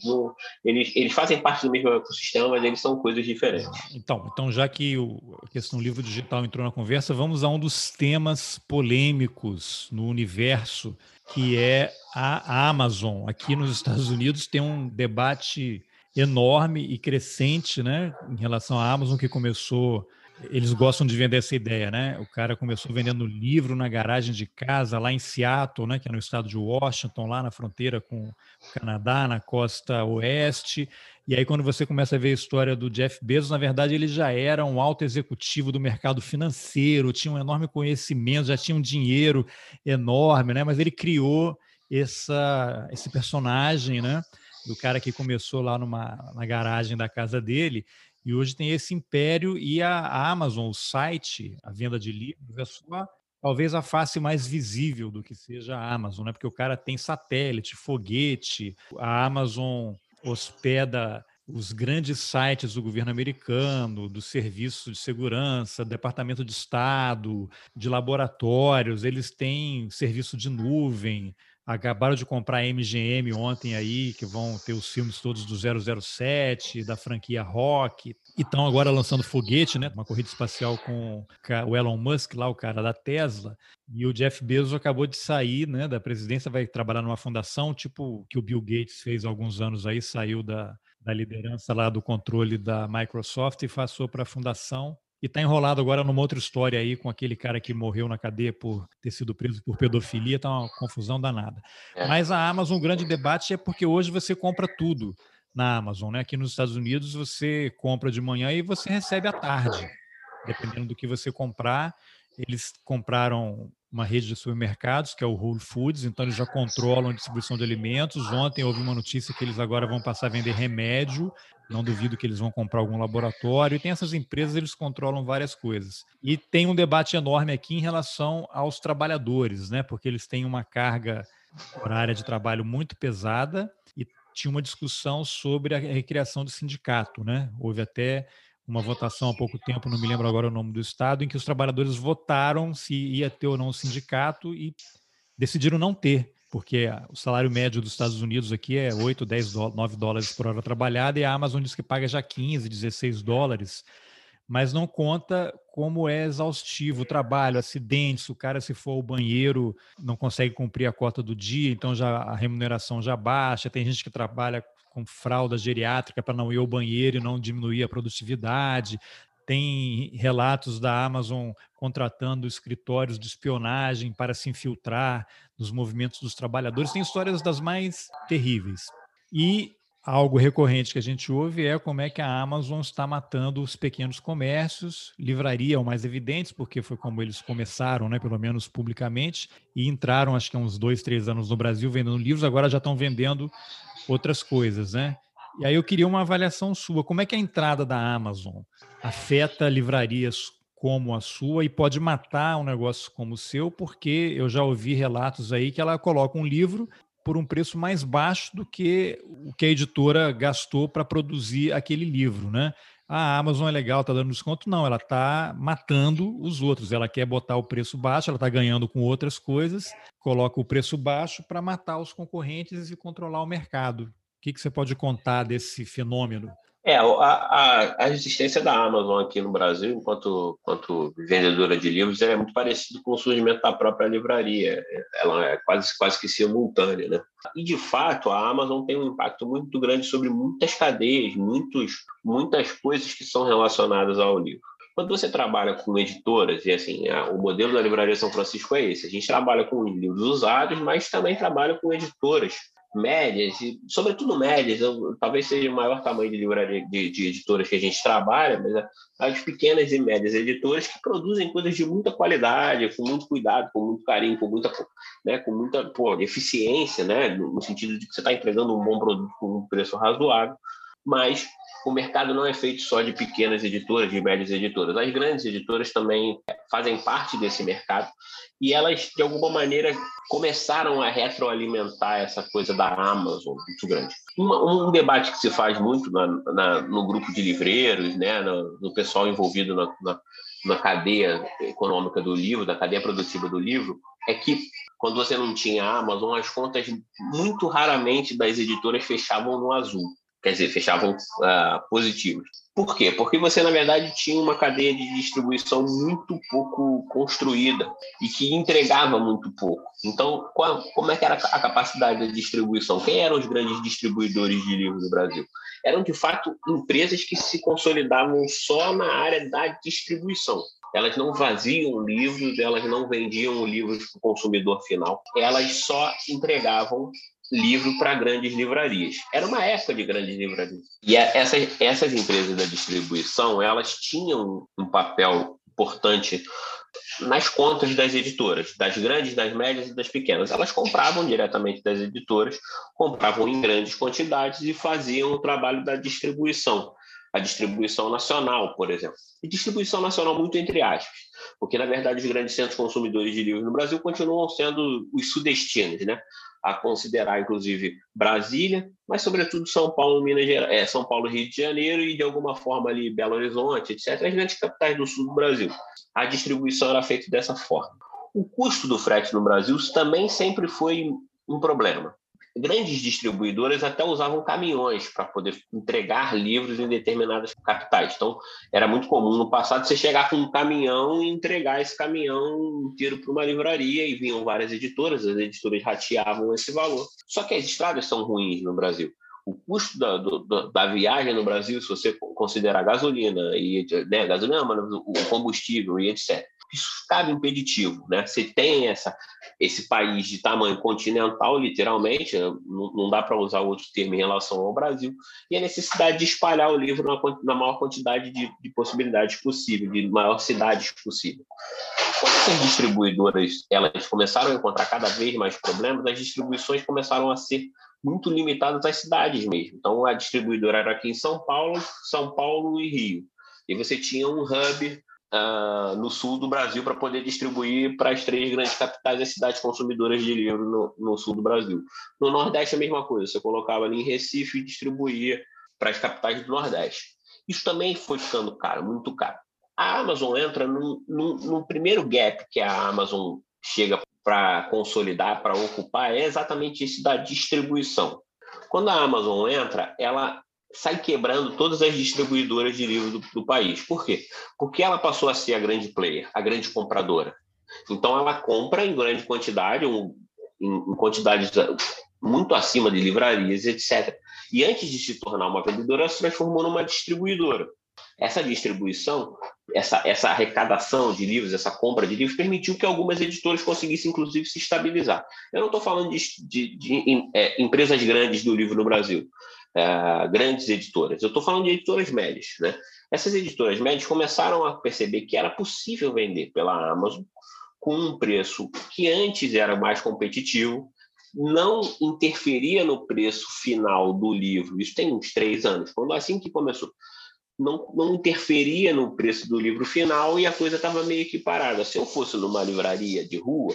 Eles, eles fazem parte do mesmo ecossistema, mas eles são coisas diferentes. Então, então já que o, a questão do livro digital entrou na conversa, vamos a um dos temas polêmicos no universo, que é a Amazon. Aqui nos Estados Unidos tem um debate enorme e crescente, né, em relação à Amazon que começou. Eles gostam de vender essa ideia, né? O cara começou vendendo livro na garagem de casa lá em Seattle, né, que é no estado de Washington, lá na fronteira com o Canadá, na costa oeste. E aí, quando você começa a ver a história do Jeff Bezos, na verdade, ele já era um alto executivo do mercado financeiro, tinha um enorme conhecimento, já tinha um dinheiro enorme, né? Mas ele criou essa, esse personagem, né? Do cara que começou lá numa, na garagem da casa dele, e hoje tem esse império e a, a Amazon, o site, a venda de livros, é talvez a face mais visível do que seja a Amazon, né? Porque o cara tem satélite, foguete, a Amazon hospeda os grandes sites do governo americano, do serviço de segurança, departamento de Estado, de laboratórios, eles têm serviço de nuvem, acabaram de comprar a MGM ontem aí, que vão ter os filmes todos do 007, da franquia Rock, e estão agora lançando foguete, né? Uma corrida espacial com o Elon Musk, lá o cara da Tesla, e o Jeff Bezos acabou de sair, né, da presidência, vai trabalhar numa fundação, tipo que o Bill Gates fez há alguns anos aí, saiu da, da liderança lá do controle da Microsoft e passou para a fundação e está enrolado agora numa outra história aí com aquele cara que morreu na cadeia por ter sido preso por pedofilia, tá uma confusão danada. É. Mas a Amazon, o grande debate é porque hoje você compra tudo na Amazon, né? Aqui nos Estados Unidos você compra de manhã e você recebe à tarde, dependendo do que você comprar. Eles compraram uma rede de supermercados, que é o Whole Foods, então eles já controlam a distribuição de alimentos. Ontem houve uma notícia que eles agora vão passar a vender remédio, não duvido que eles vão comprar algum laboratório. E tem essas empresas, eles controlam várias coisas. E tem um debate enorme aqui em relação aos trabalhadores, né? Porque eles têm uma carga horária de trabalho muito pesada e tinha uma discussão sobre a recriação do sindicato, né? Houve até uma votação há pouco tempo, não me lembro agora o nome do estado, em que os trabalhadores votaram se ia ter ou não o sindicato e decidiram não ter, porque o salário médio dos Estados Unidos aqui é 8, 10, 9 dólares por hora trabalhada e a Amazon diz que paga já 15, 16 dólares, mas não conta como é exaustivo o trabalho, acidentes, o cara se for ao banheiro não consegue cumprir a cota do dia, então já a remuneração já baixa, tem gente que trabalha com fralda geriátrica para não ir ao banheiro e não diminuir a produtividade. Tem relatos da Amazon contratando escritórios de espionagem para se infiltrar nos movimentos dos trabalhadores. Tem histórias das mais terríveis. E algo recorrente que a gente ouve é como é que a Amazon está matando os pequenos comércios, livraria é o mais evidente, porque foi como eles começaram, né, pelo menos publicamente, e entraram, acho que há uns dois, três anos no Brasil vendendo livros, agora já estão vendendo outras coisas, né? E aí eu queria uma avaliação sua. Como é que a entrada da Amazon afeta livrarias como a sua e pode matar um negócio como o seu? Porque eu já ouvi relatos aí que ela coloca um livro por um preço mais baixo do que o que a editora gastou para produzir aquele livro, né? A Amazon é legal, está dando desconto. Não, ela está matando os outros. Ela quer botar o preço baixo, ela está ganhando com outras coisas, coloca o preço baixo para matar os concorrentes e controlar o mercado. O que, que você pode contar desse fenômeno? É, a, a, a, existência da Amazon aqui no Brasil, enquanto, enquanto vendedora de livros, é muito parecido com o surgimento da própria livraria. Ela é quase, quase que simultânea, né? E, de fato, a Amazon tem um impacto muito grande sobre muitas cadeias, muitos, muitas coisas que são relacionadas ao livro. Quando você trabalha com editoras, e assim, a, o modelo da Livraria São Francisco é esse, a gente trabalha com livros usados, mas também trabalha com editoras médias, e sobretudo médias, eu, talvez seja o maior tamanho de livraria de, de, editoras que a gente trabalha, mas as pequenas e médias editoras que produzem coisas de muita qualidade, com muito cuidado, com muito carinho, com muita, né, com muita pô, eficiência, né, no, sentido de que você está entregando um bom produto com um preço razoável, mas o mercado não é feito só de pequenas editoras, de médias editoras. As grandes editoras também fazem parte desse mercado e elas, de alguma maneira, começaram a retroalimentar essa coisa da Amazon muito grande. Um, um debate que se faz muito na, na, no grupo de livreiros, né, no, no pessoal envolvido na, na, na cadeia econômica do livro, da cadeia produtiva do livro, é que quando você não tinha Amazon, as contas muito raramente das editoras fechavam no azul quer dizer, fechavam uh, positivos. Por quê? Porque você, na verdade, tinha uma cadeia de distribuição muito pouco construída e que entregava muito pouco. Então, qual, como é que era a capacidade da distribuição? Quem eram os grandes distribuidores de livros no Brasil? Eram, de fato, empresas que se consolidavam só na área da distribuição. Elas não vaziam livros, elas não vendiam livros para o consumidor final, elas só entregavam livro para grandes livrarias. Era uma época de grandes livrarias. E é, essas, essas empresas da distribuição, elas tinham um papel importante nas contas das editoras, das grandes, das médias e das pequenas. Elas compravam diretamente das editoras, compravam em grandes quantidades e faziam o trabalho da distribuição. A distribuição nacional, por exemplo. E distribuição nacional muito entre aspas, porque, na verdade, os grandes centros consumidores de livros no Brasil continuam sendo os sudestinos, né? a considerar, inclusive, Brasília, mas, sobretudo, São Paulo, Minas Gerais, é, São Paulo, Rio de Janeiro e, de alguma forma, ali Belo Horizonte, etc., as grandes capitais do sul do Brasil. A distribuição era feita dessa forma. O custo do frete no Brasil também sempre foi um problema grandes distribuidoras até usavam caminhões para poder entregar livros em determinadas capitais. Então, era muito comum no passado você chegar com um caminhão e entregar esse caminhão inteiro para uma livraria e vinham várias editoras, as editoras rateavam esse valor. Só que as estradas são ruins no Brasil. O custo da, do, da viagem no Brasil, se você considerar gasolina e né, gasolina, o combustível e etc isso cabe impeditivo, né? Você tem essa, esse país de tamanho continental, literalmente, né? não, dá para usar outro termo em relação ao Brasil, e a necessidade de espalhar o livro na, na maior quantidade de, de, possibilidades possível, de maior cidades possível. Quando essas distribuidoras elas começaram a encontrar cada vez mais problemas, as distribuições começaram a ser muito limitadas às cidades mesmo. Então, a distribuidora era aqui em São Paulo, São Paulo e Rio. E você tinha um hub uh, no sul do Brasil para poder distribuir para as três grandes capitais e cidades consumidoras de livro no, no, sul do Brasil. No Nordeste, a mesma coisa, você colocava ali em Recife e distribuía para as capitais do Nordeste. Isso também foi ficando caro, muito caro. A Amazon entra no num primeiro gap que a Amazon chega para consolidar, para ocupar, é exatamente esse da distribuição. Quando a Amazon entra, ela sai quebrando todas as distribuidoras de livros do, do, país. Por quê? Porque ela passou a ser a grande player, a grande compradora. Então, ela compra em grande quantidade, um, em, quantidades muito acima de livrarias, etc. E antes de se tornar uma vendedora, ela se transformou numa distribuidora. Essa distribuição, essa, essa arrecadação de livros, essa compra de livros, permitiu que algumas editoras conseguissem, inclusive, se estabilizar. Eu não estou falando de, de, de, de é, empresas grandes do livro no Brasil uh, grandes editoras. Eu estou falando de editoras médias. Né? Essas editoras médias começaram a perceber que era possível vender pela Amazon com um preço que antes era mais competitivo, não interferia no preço final do livro. Isso tem uns três anos. Quando assim que começou, não, não interferia no preço do livro final e a coisa estava meio que parada. Se eu fosse numa livraria de rua,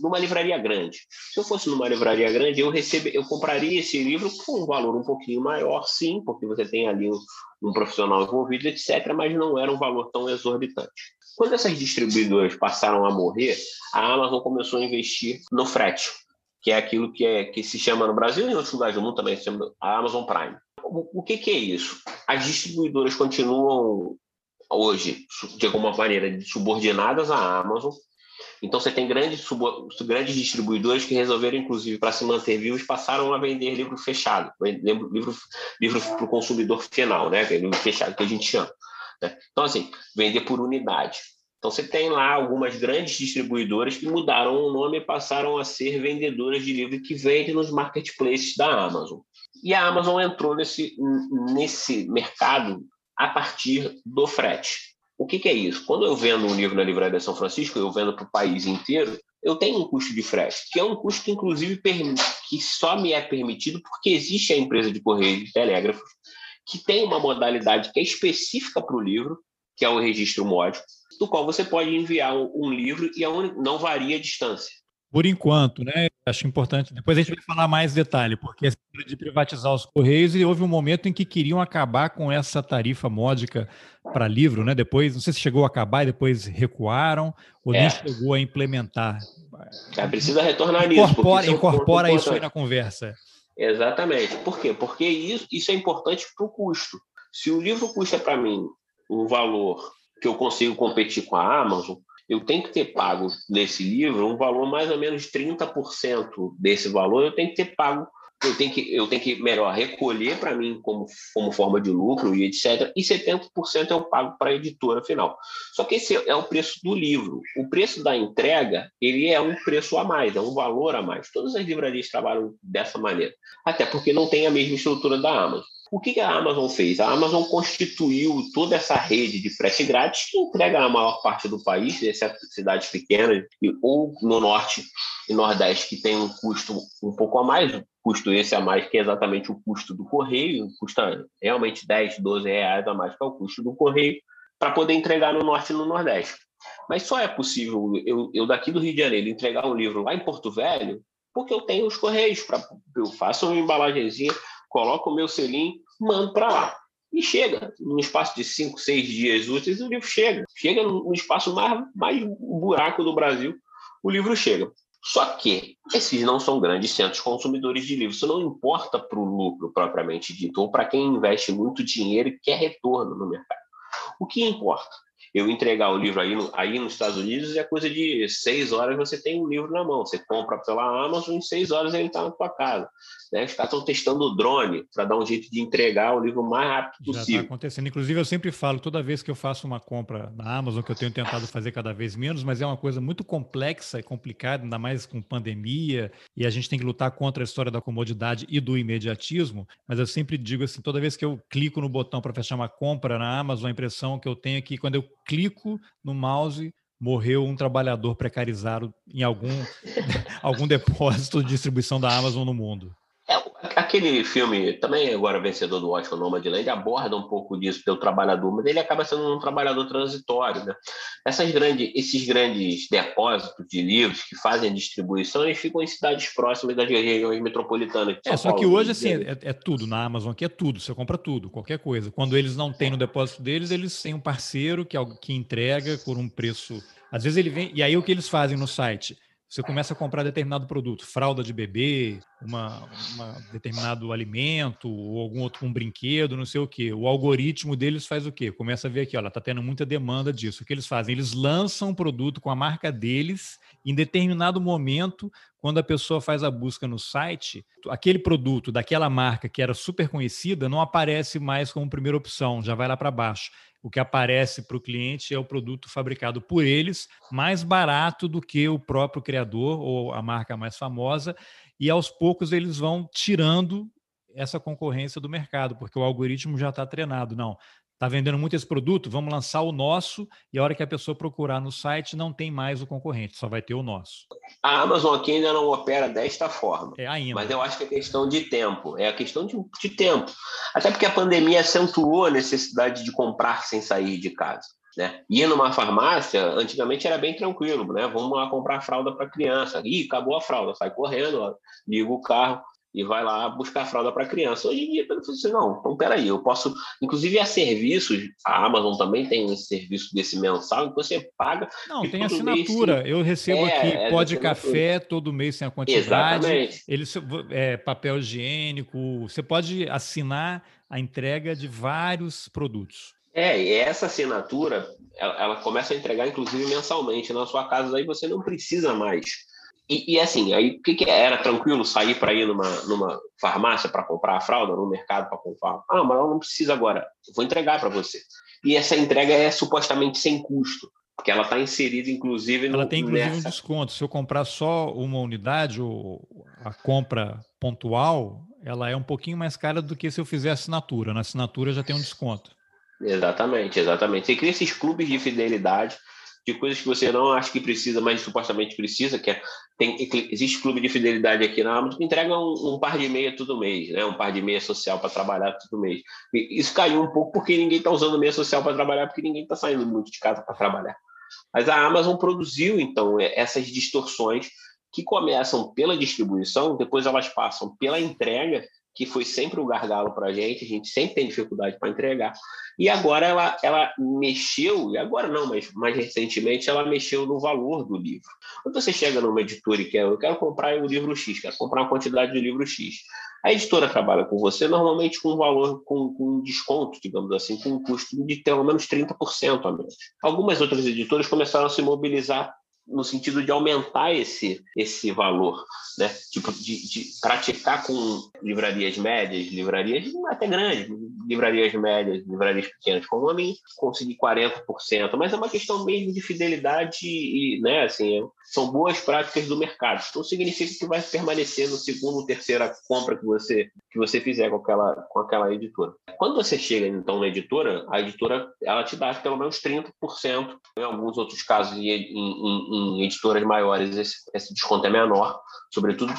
numa livraria grande. Se eu fosse numa livraria grande, eu recebe, eu compraria esse livro com um valor um pouquinho maior, sim, porque você tem ali um, um profissional envolvido, etc., mas não era um valor tão exorbitante. Quando essas distribuidoras passaram a morrer, a Amazon começou a investir no frete, que é aquilo que, é, que se chama no Brasil e em outros lugares do mundo também se chama a Amazon Prime. O, o que, que é isso? As distribuidoras continuam hoje, de alguma maneira, subordinadas à Amazon, então, você tem grandes, grandes distribuidores que resolveram, inclusive, para se manter vivos, passaram a vender livro fechado, livro, livro para o consumidor final, né? livro fechado que a gente chama. Né? Então, assim, vender por unidade. Então, você tem lá algumas grandes distribuidoras que mudaram o nome e passaram a ser vendedoras de livro que vendem nos marketplaces da Amazon. E a Amazon entrou nesse, nesse mercado a partir do frete. O que, que, é isso? Quando eu vendo um livro na Livraria São Francisco, eu vendo para o país inteiro, eu tenho um custo de frete, que é um custo que, inclusive, que só me é permitido porque existe a empresa de correio de telégrafos, que tem uma modalidade que é específica para o livro, que é o registro módico, do qual você pode enviar um livro e não varia a distância. Por enquanto, né? Acho importante. Depois a gente vai falar mais detalhe, porque é de privatizar os Correios e houve um momento em que queriam acabar com essa tarifa módica para livro, né? Depois, não sei se chegou a acabar e depois recuaram, ou é. nem chegou a implementar. É, precisa retornar nisso. Incorpora, isso, é um incorpora isso aí na conversa. Exatamente. Por quê? Porque isso, isso é importante para o custo. Se o livro custa para mim um valor que eu consigo competir com a Amazon, eu tenho que ter pago nesse livro um valor mais ou menos 30% desse valor, eu tenho que ter pago, eu tenho que, eu tenho que melhor recolher para mim como, como forma de lucro e etc. E 70% eu pago para a editora final. Só que esse é o preço do livro. O preço da entrega, ele é um preço a mais, é um valor a mais. Todas as livrarias trabalham dessa maneira. Até porque não tem a mesma estrutura da Amazon. O que a Amazon fez? A Amazon constituiu toda essa rede de frete grátis que entrega a maior parte do país, exceto cidades pequenas ou no norte e Nordeste que tem um custo um pouco a mais, custo esse a mais, que é exatamente o custo do correio, custa realmente 10, 12 reais a mais, que é o custo do correio, para poder entregar no Norte e no Nordeste. Mas só é possível eu, eu daqui do Rio de Janeiro entregar um livro lá em Porto Velho, porque eu tenho os correios, pra, eu faço uma embalagenzinha, coloco o meu selinho, mando para lá. E chega, no espaço de cinco, seis dias úteis, o livro chega. Chega no espaço mais, mais buraco do Brasil, o livro chega. Só que esses não são grandes centros consumidores de livros. Isso não importa para o lucro propriamente dito, ou para quem investe muito dinheiro e quer retorno no mercado. O que importa eu entregar o livro aí, no, aí nos Estados Unidos é coisa de seis horas você tem o um livro na mão. Você compra pela Amazon em seis horas ele está na tua casa. Né? Os caras estão testando o drone para dar um jeito de entregar o livro o mais rápido tá possível. Já está acontecendo. Inclusive, eu sempre falo, toda vez que eu faço uma compra na Amazon, que eu tenho tentado fazer cada vez menos, mas é uma coisa muito complexa e complicada, ainda mais com pandemia, e a gente tem que lutar contra a história da comodidade e do imediatismo. Mas eu sempre digo assim, toda vez que eu clico no botão para fechar uma compra na Amazon, a impressão que eu tenho é que quando eu clico no mouse, morreu um trabalhador precarizado em algum, algum depósito de distribuição da Amazon no mundo. É, aquele filme, também agora vencedor do Oscar, Nomadland, aborda um pouco disso pelo trabalhador, mas ele acaba sendo um trabalhador transitório. Né? Essas grandes, esses grandes depósitos de livros que fazem distribuição, eles ficam em cidades próximas das regiões metropolitanas. É, só Paulo, que hoje, assim, é, é, tudo. Na Amazon aqui é tudo, você compra tudo, qualquer coisa. Quando eles não têm no depósito deles, eles têm um parceiro que, que entrega por um preço... Às vezes ele vem... E aí o que eles fazem no site? Você começa a comprar determinado produto, fralda de bebê, uma, uma, determinado alimento ou algum outro um brinquedo, não sei o que. O algoritmo deles faz o quê? Começa a ver aqui, olha, está tendo muita demanda disso. O que eles fazem? Eles lançam um produto com a marca deles em determinado momento, quando a pessoa faz a busca no site, aquele produto daquela marca que era super conhecida não aparece mais como primeira opção, já vai lá para baixo o que aparece para o cliente é o produto fabricado por eles, mais barato do que o próprio criador ou a marca mais famosa, e aos poucos eles vão tirando essa concorrência do mercado, porque o algoritmo já está treinado. Não, está vendendo muito esse produto, vamos lançar o nosso, e a hora que a pessoa procurar no site, não tem mais o concorrente, só vai ter o nosso. A Amazon aqui ainda não opera desta forma. É ainda. Mas eu acho que é questão de tempo. É a questão de, de tempo. Até porque a pandemia acentuou a necessidade de comprar sem sair de casa. Né? Ir numa farmácia, antigamente era bem tranquilo, né? Vamos lá comprar fralda para criança. Ih, acabou a fralda, sai correndo, ó, liga o carro, e vai lá buscar fralda para criança. Hoje em dia, eu assim, não, então peraí, eu posso. Inclusive, há serviços, a Amazon também tem um serviço desse mensal, que você paga. Não, tem assinatura. Mês, eu recebo é, aqui é pó de café todo mês sem a quantidade. Exatamente. Ele, é, papel higiênico. Você pode assinar a entrega de vários produtos. É, e essa assinatura, ela, ela começa a entregar, inclusive, mensalmente na sua casa, aí você não precisa mais e, e, assim, aí o que, que era tranquilo sair para ir numa, numa farmácia para comprar a fralda, no mercado para comprar? Ah, mas não precisa agora, eu vou entregar para você. E essa entrega é supostamente sem custo, porque ela está inserida, inclusive, no. Ela tem inclusive nessa... um desconto. Se eu comprar só uma unidade, ou a compra pontual, ela é um pouquinho mais cara do que se eu fizer assinatura. Na assinatura já tem um desconto. Exatamente, exatamente. Você cria esses clubes de fidelidade de coisas que você não acha que precisa, mas supostamente precisa, que é, tem, existe clube de fidelidade aqui na Amazon que entrega um, um, par de meia todo mês, né? um par de meia social para trabalhar todo mês. E isso caiu um pouco porque ninguém está usando meia social para trabalhar, porque ninguém está saindo muito de casa para trabalhar. Mas a Amazon produziu, então, é, essas distorções que começam pela distribuição, depois elas passam pela entrega que foi sempre um gargalo para a gente, a gente sempre tem dificuldade para entregar. E agora ela, ela mexeu, e agora não, mas mais recentemente ela mexeu no valor do livro. Quando você chega numa editora e quer, eu quero comprar o livro X, quero comprar uma quantidade de livro X. A editora trabalha com você normalmente com um valor, com, com desconto, digamos assim, com um custo de pelo menos 30% a menos. Algumas outras editoras começaram a se mobilizar no sentido de aumentar esse, esse valor, né? Tipo, de, de praticar com livrarias médias, livrarias até grandes, livrarias médias, livrarias pequenas como a minha, consegui 40%, mas é uma questão mesmo de fidelidade e, né, assim, são boas práticas do mercado. Então significa que vai permanecer no segundo, terceira compra que você que você fizer com aquela com aquela editora. Quando você chega então na editora, a editora ela te dá pelo menos 30%. Em alguns outros casos, em, em, em editoras maiores, esse, esse, desconto é menor, sobretudo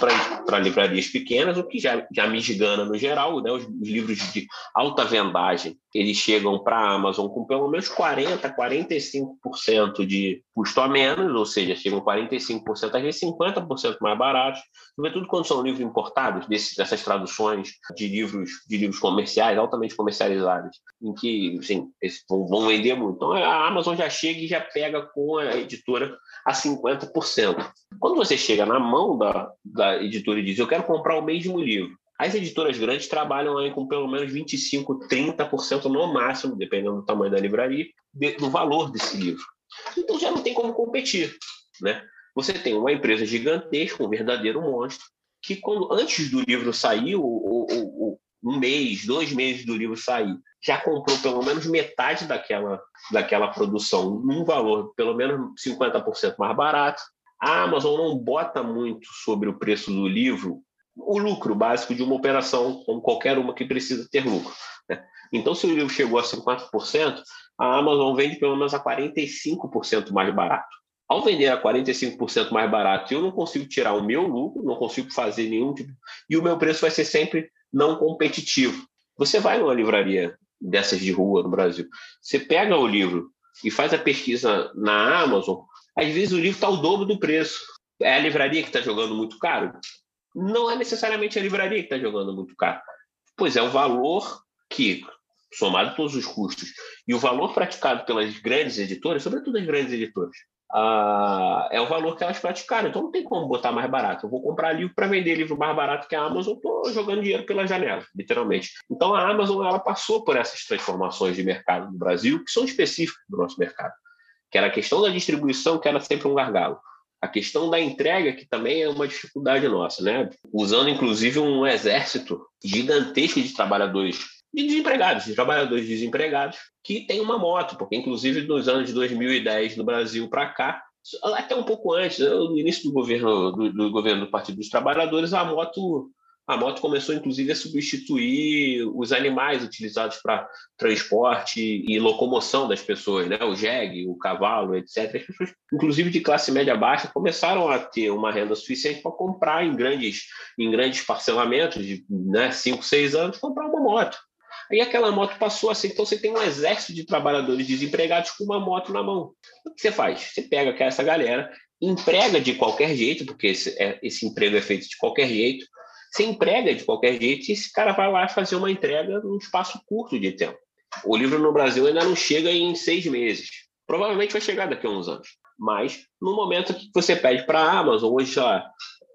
para livrarias pequenas, o que já, já me esgana no geral. Né? Os, os livros de alta vendagem eles chegam para a Amazon com pelo menos 40%, 45% de custo a menos, ou seja, chegam 45%, às vezes 50% mais baratos, sobretudo quando são livros importados, desses, dessas traduções de livros, de livros comerciais, altamente comercializados, em que assim, vão, vender muito. Então a Amazon já chega e já pega com a editora a 50%. Quando você chega na mão da, da editora e diz, eu quero comprar o mesmo livro, as editoras grandes trabalham aí com pelo menos 25%, 30% no máximo, dependendo do tamanho da livraria, do valor desse livro. Então já não tem como competir. Né? Você tem uma empresa gigantesca, um verdadeiro monstro, que quando antes do livro sair, ou, um mês, dois meses do livro sair, já comprou pelo menos metade daquela, daquela produção num valor pelo menos 50% mais barato. A Amazon não bota muito sobre o preço do livro o lucro básico de uma operação, como qualquer uma que precisa ter lucro. Né? Então, se o livro chegou a 50%, a Amazon vende pelo menos a 45% mais barato. Ao vender a 45% mais barato, eu não consigo tirar o meu lucro, não consigo fazer nenhum tipo. E o meu preço vai ser sempre não competitivo. Você vai numa livraria dessas de rua no Brasil, você pega o livro e faz a pesquisa na Amazon, às vezes o livro está o dobro do preço. É a livraria que está jogando muito caro? não é necessariamente a livraria que está jogando muito caro. Pois é, o valor que, somado todos os custos, e o valor praticado pelas grandes editoras, sobretudo as grandes editoras, ah, é o valor que elas praticaram. Então não tem como botar mais barato. Eu vou comprar livro para vender livro mais barato que a Amazon, estou jogando dinheiro pela janela, literalmente. Então a Amazon ela passou por essas transformações de mercado no Brasil, que são específicas do nosso mercado. Que era a questão da distribuição, que era sempre um gargalo. A questão da entrega, que também é uma dificuldade nossa, né? Usando, inclusive, um exército gigantesco de trabalhadores, de desempregados, de trabalhadores desempregados, que tem uma moto, porque, inclusive, nos anos de 2010, no Brasil para cá, até um pouco antes, no início do governo do, do governo do Partido dos Trabalhadores, a moto a moto começou, inclusive, a substituir os animais utilizados para transporte e locomoção das pessoas, né? o jegue, o cavalo, etc. As pessoas, inclusive de classe média baixa, começaram a ter uma renda suficiente para comprar em grandes, em grandes parcelamentos, de né, 5, 6 anos, comprar uma moto. Aí aquela moto passou assim, então você tem um exército de trabalhadores desempregados com uma moto na mão. O que você faz? Você pega essa galera, emprega de qualquer jeito, porque esse, é, esse emprego é feito de qualquer jeito, você emprega de qualquer jeito e esse cara vai lá fazer uma entrega num espaço curto de tempo. O livro no Brasil ainda não chega em seis meses. Provavelmente vai chegar daqui a uns anos. Mas no momento que você pede para a Amazon, hoje, sei lá,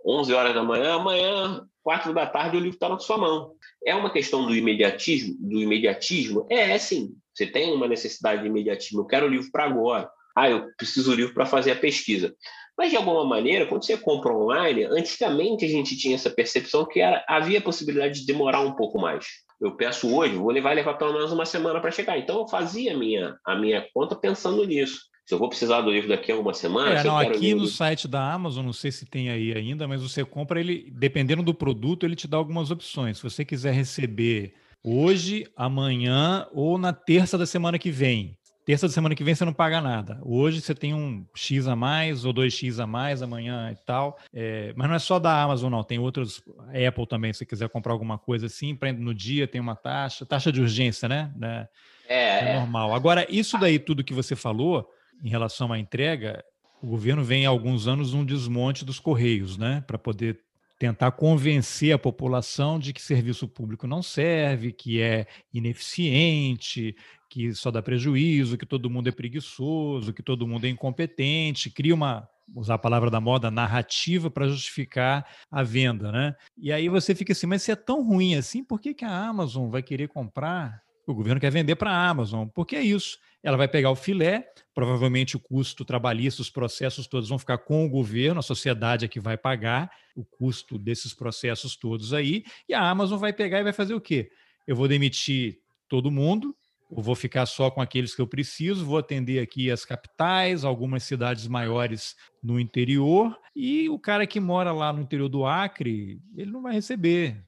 11 horas da manhã, amanhã, 4 da tarde, o livro está na sua mão. É uma questão do imediatismo? Do imediatismo? É, é sim. Você tem uma necessidade de imediatismo. Eu quero o livro para agora. Ah, eu preciso do livro para fazer a pesquisa. Mas, de alguma maneira, quando você compra online, antigamente a gente tinha essa percepção que era, havia a possibilidade de demorar um pouco mais. Eu peço hoje, vou levar, levar pelo menos uma semana para chegar. Então, eu fazia a minha, a minha conta pensando nisso. Se eu vou precisar do livro daqui a uma semana. É, não, aqui no site da Amazon, não sei se tem aí ainda, mas você compra ele, dependendo do produto, ele te dá algumas opções. Se você quiser receber hoje, amanhã ou na terça da semana que vem, Terça da semana que vem você não paga nada. Hoje você tem um X a mais ou dois X a mais amanhã e tal. É, mas não é só da Amazon, não. Tem outros. Apple também, se você quiser comprar alguma coisa assim, no dia, tem uma taxa. Taxa de urgência, né? né? É, é normal. Agora, isso daí, tudo que você falou em relação à entrega, o governo vem há alguns anos um desmonte dos Correios, né? Para poder tentar convencer a população de que serviço público não serve, que é ineficiente, que só dá prejuízo, que todo mundo é preguiçoso, que todo mundo é incompetente, cria uma usar a palavra da moda, narrativa para justificar a venda, né? E aí você fica assim, mas se é tão ruim assim, por que, que a Amazon vai querer comprar? O governo quer vender para a Amazon, porque é isso. Ela vai pegar o filé, provavelmente o custo trabalhista, os processos todos vão ficar com o governo, a sociedade é que vai pagar o custo desses processos todos aí, e a Amazon vai pegar e vai fazer o quê? Eu vou demitir todo mundo, ou vou ficar só com aqueles que eu preciso, vou atender aqui as capitais, algumas cidades maiores no interior, e o cara que mora lá no interior do Acre, ele não vai receber.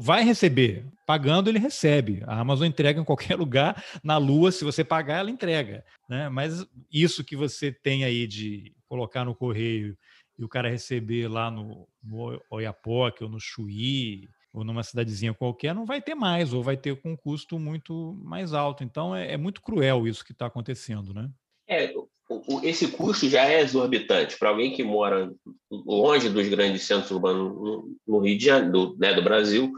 Vai receber, pagando ele recebe. A Amazon entrega em qualquer lugar, na Lua, se você pagar, ela entrega. Né? Mas isso que você tem aí de colocar no correio e o cara receber lá no, no Oiapoque ou no Chuí, ou numa cidadezinha qualquer, não vai ter mais, ou vai ter com um custo muito mais alto. Então é, é muito cruel isso que está acontecendo, né? Esse custo já é exorbitante para alguém que mora longe dos grandes centros urbanos no Rio de Janeiro, do, né, do Brasil,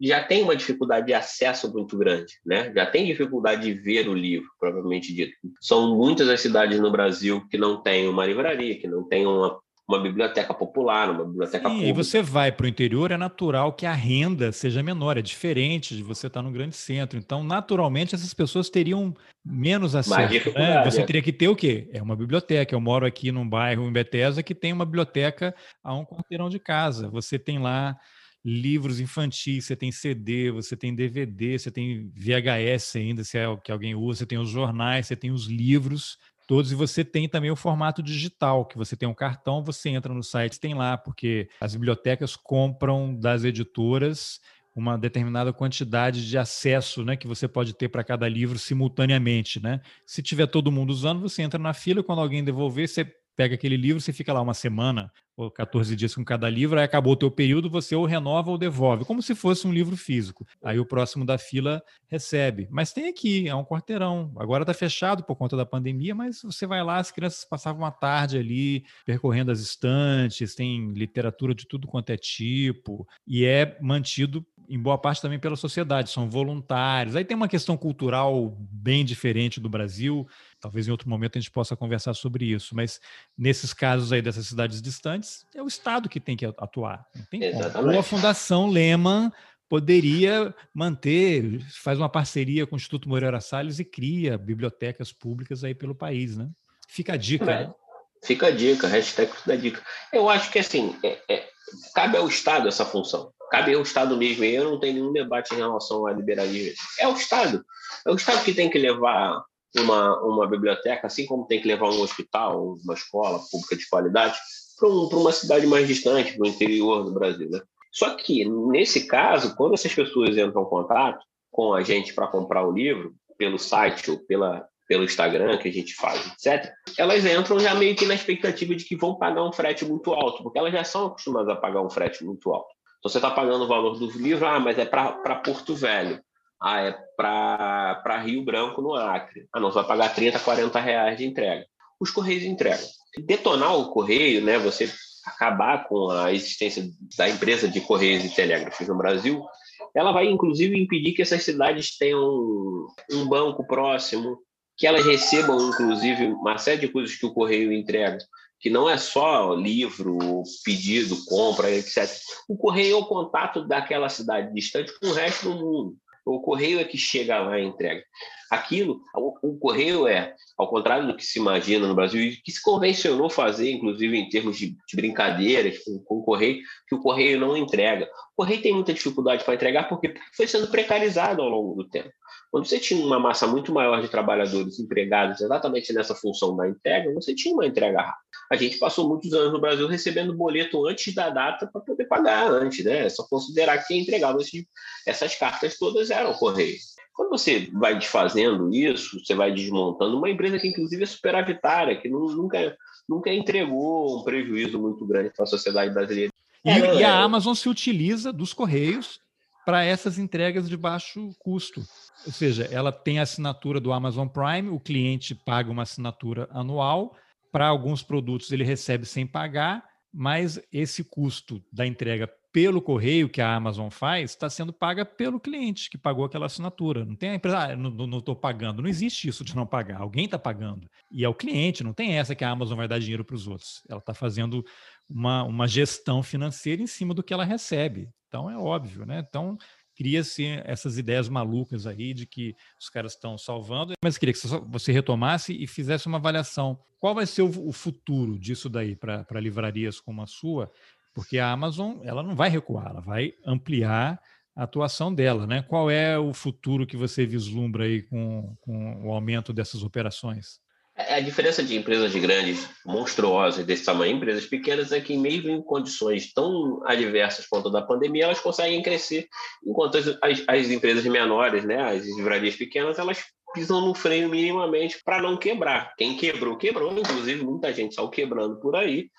já tem uma dificuldade de acesso muito grande, né? Já tem dificuldade de ver o livro, provavelmente dito. São muitas as cidades no Brasil que não têm uma livraria, que não têm uma uma biblioteca popular, uma biblioteca Sim, pública. E você vai para o interior, é natural que a renda seja menor, é diferente de você estar no grande centro. Então, naturalmente, essas pessoas teriam menos acesso. Né? Você é. teria que ter o quê? É uma biblioteca. Eu moro aqui num bairro em Bethesda que tem uma biblioteca a um quarteirão de casa. Você tem lá livros infantis, você tem CD, você tem DVD, você tem VHS ainda, se é o que alguém usa, você tem os jornais, você tem os livros todos, e você tem também o formato digital, que você tem um cartão, você entra no site, tem lá, porque as bibliotecas compram das editoras uma determinada quantidade de acesso né, que você pode ter para cada livro simultaneamente. Né? Se tiver todo mundo usando, você entra na fila, quando alguém devolver, você pega aquele livro, você fica lá uma semana ou 14 dias com cada livro, aí acabou o teu período, você ou renova ou devolve, como se fosse um livro físico. Aí o próximo da fila recebe. Mas tem aqui, é um quarteirão. Agora está fechado por conta da pandemia, mas você vai lá, as crianças passavam uma tarde ali percorrendo as estantes, tem literatura de tudo quanto é tipo, e é mantido em boa parte também pela sociedade, são voluntários. Aí tem uma questão cultural bem diferente do Brasil, talvez em outro momento a gente possa conversar sobre isso, mas nesses casos aí dessas cidades distantes, é o Estado que tem que atuar. Tem. Ou a Fundação Lehman poderia manter, faz uma parceria com o Instituto Moreira Salles e cria bibliotecas públicas aí pelo país, né? Fica a dica, é, né? Fica a dica, hashtag da dica. Eu acho que assim, é, é, cabe ao Estado essa função. Cabe ao Estado mesmo. E eu não tenho nenhum debate em relação ao liberalismo. É o Estado. É o Estado que tem que levar uma, uma biblioteca, assim como tem que levar um hospital, uma escola pública de qualidade, para um, uma cidade mais distante, para o interior do Brasil. Né? Só que, nesse caso, quando essas pessoas entram em contato com a gente para comprar o livro, pelo site ou pela, pelo Instagram que a gente faz, etc., elas entram já meio que na expectativa de que vão pagar um frete muito alto, porque elas já são acostumadas a pagar um frete muito alto. Então, você está pagando o valor do livro, ah, mas é para Porto Velho. Ah, é para Rio Branco, no Acre. Ah, não, você vai pagar 30, 40 reais de entrega. Os Correios entregam. Detonar o Correio, né, você acabar com a existência da empresa de Correios e Telégrafos no Brasil, ela vai, inclusive, impedir que essas cidades tenham um banco próximo, que elas recebam, inclusive, uma série de coisas que o Correio entrega, que não é só livro, pedido, compra, etc. O Correio é o contato daquela cidade distante com o resto do mundo. O correio é que chega lá e entrega. Aquilo, o, o, correio é, ao contrário do que se imagina no Brasil, e que se convencionou fazer, inclusive em termos de, de brincadeiras com, com, o correio, que o correio não entrega. Correio tem muita dificuldade para entregar porque foi sendo precarizado ao longo do tempo. Quando você tinha uma massa muito maior de trabalhadores empregados exatamente nessa função da entrega, você tinha uma entrega rápida. A gente passou muitos anos no Brasil recebendo boleto antes da data para poder pagar antes, né? É só considerar que quem entregava essas cartas todas eram correio. Quando você vai desfazendo isso, você vai desmontando uma empresa que inclusive é superavitária, que nunca, nunca entregou um prejuízo muito grande para a sociedade brasileira. E, e a Amazon se utiliza dos correios para essas entregas de baixo custo. Ou seja, ela tem a assinatura do Amazon Prime, o cliente paga uma assinatura anual, para alguns produtos ele recebe sem pagar, mas esse custo da entrega pelo correio que a Amazon faz está sendo paga pelo cliente que pagou aquela assinatura. Não tem a empresa, ah, não estou pagando. Não existe isso de não pagar. Alguém está pagando. E é o cliente, não tem essa que a Amazon vai dar dinheiro para os outros. Ela está fazendo uma, uma gestão financeira em cima do que ela recebe. Então é óbvio, né? Então cria-se essas ideias malucas aí de que os caras estão salvando, mas queria que você retomasse e fizesse uma avaliação. Qual vai ser o futuro disso daí para livrarias como a sua? Porque a Amazon ela não vai recuar, ela vai ampliar a atuação dela, né? Qual é o futuro que você vislumbra aí com, com o aumento dessas operações? A diferença de empresas grandes, monstruosas desse tamanho, empresas pequenas, é que mesmo em condições tão adversas quanto a da pandemia, elas conseguem crescer, enquanto as, as, as empresas menores, né, as livrarias pequenas, elas pisam no freio minimamente para não quebrar. Quem quebrou, quebrou. Inclusive, muita gente saiu quebrando por aí.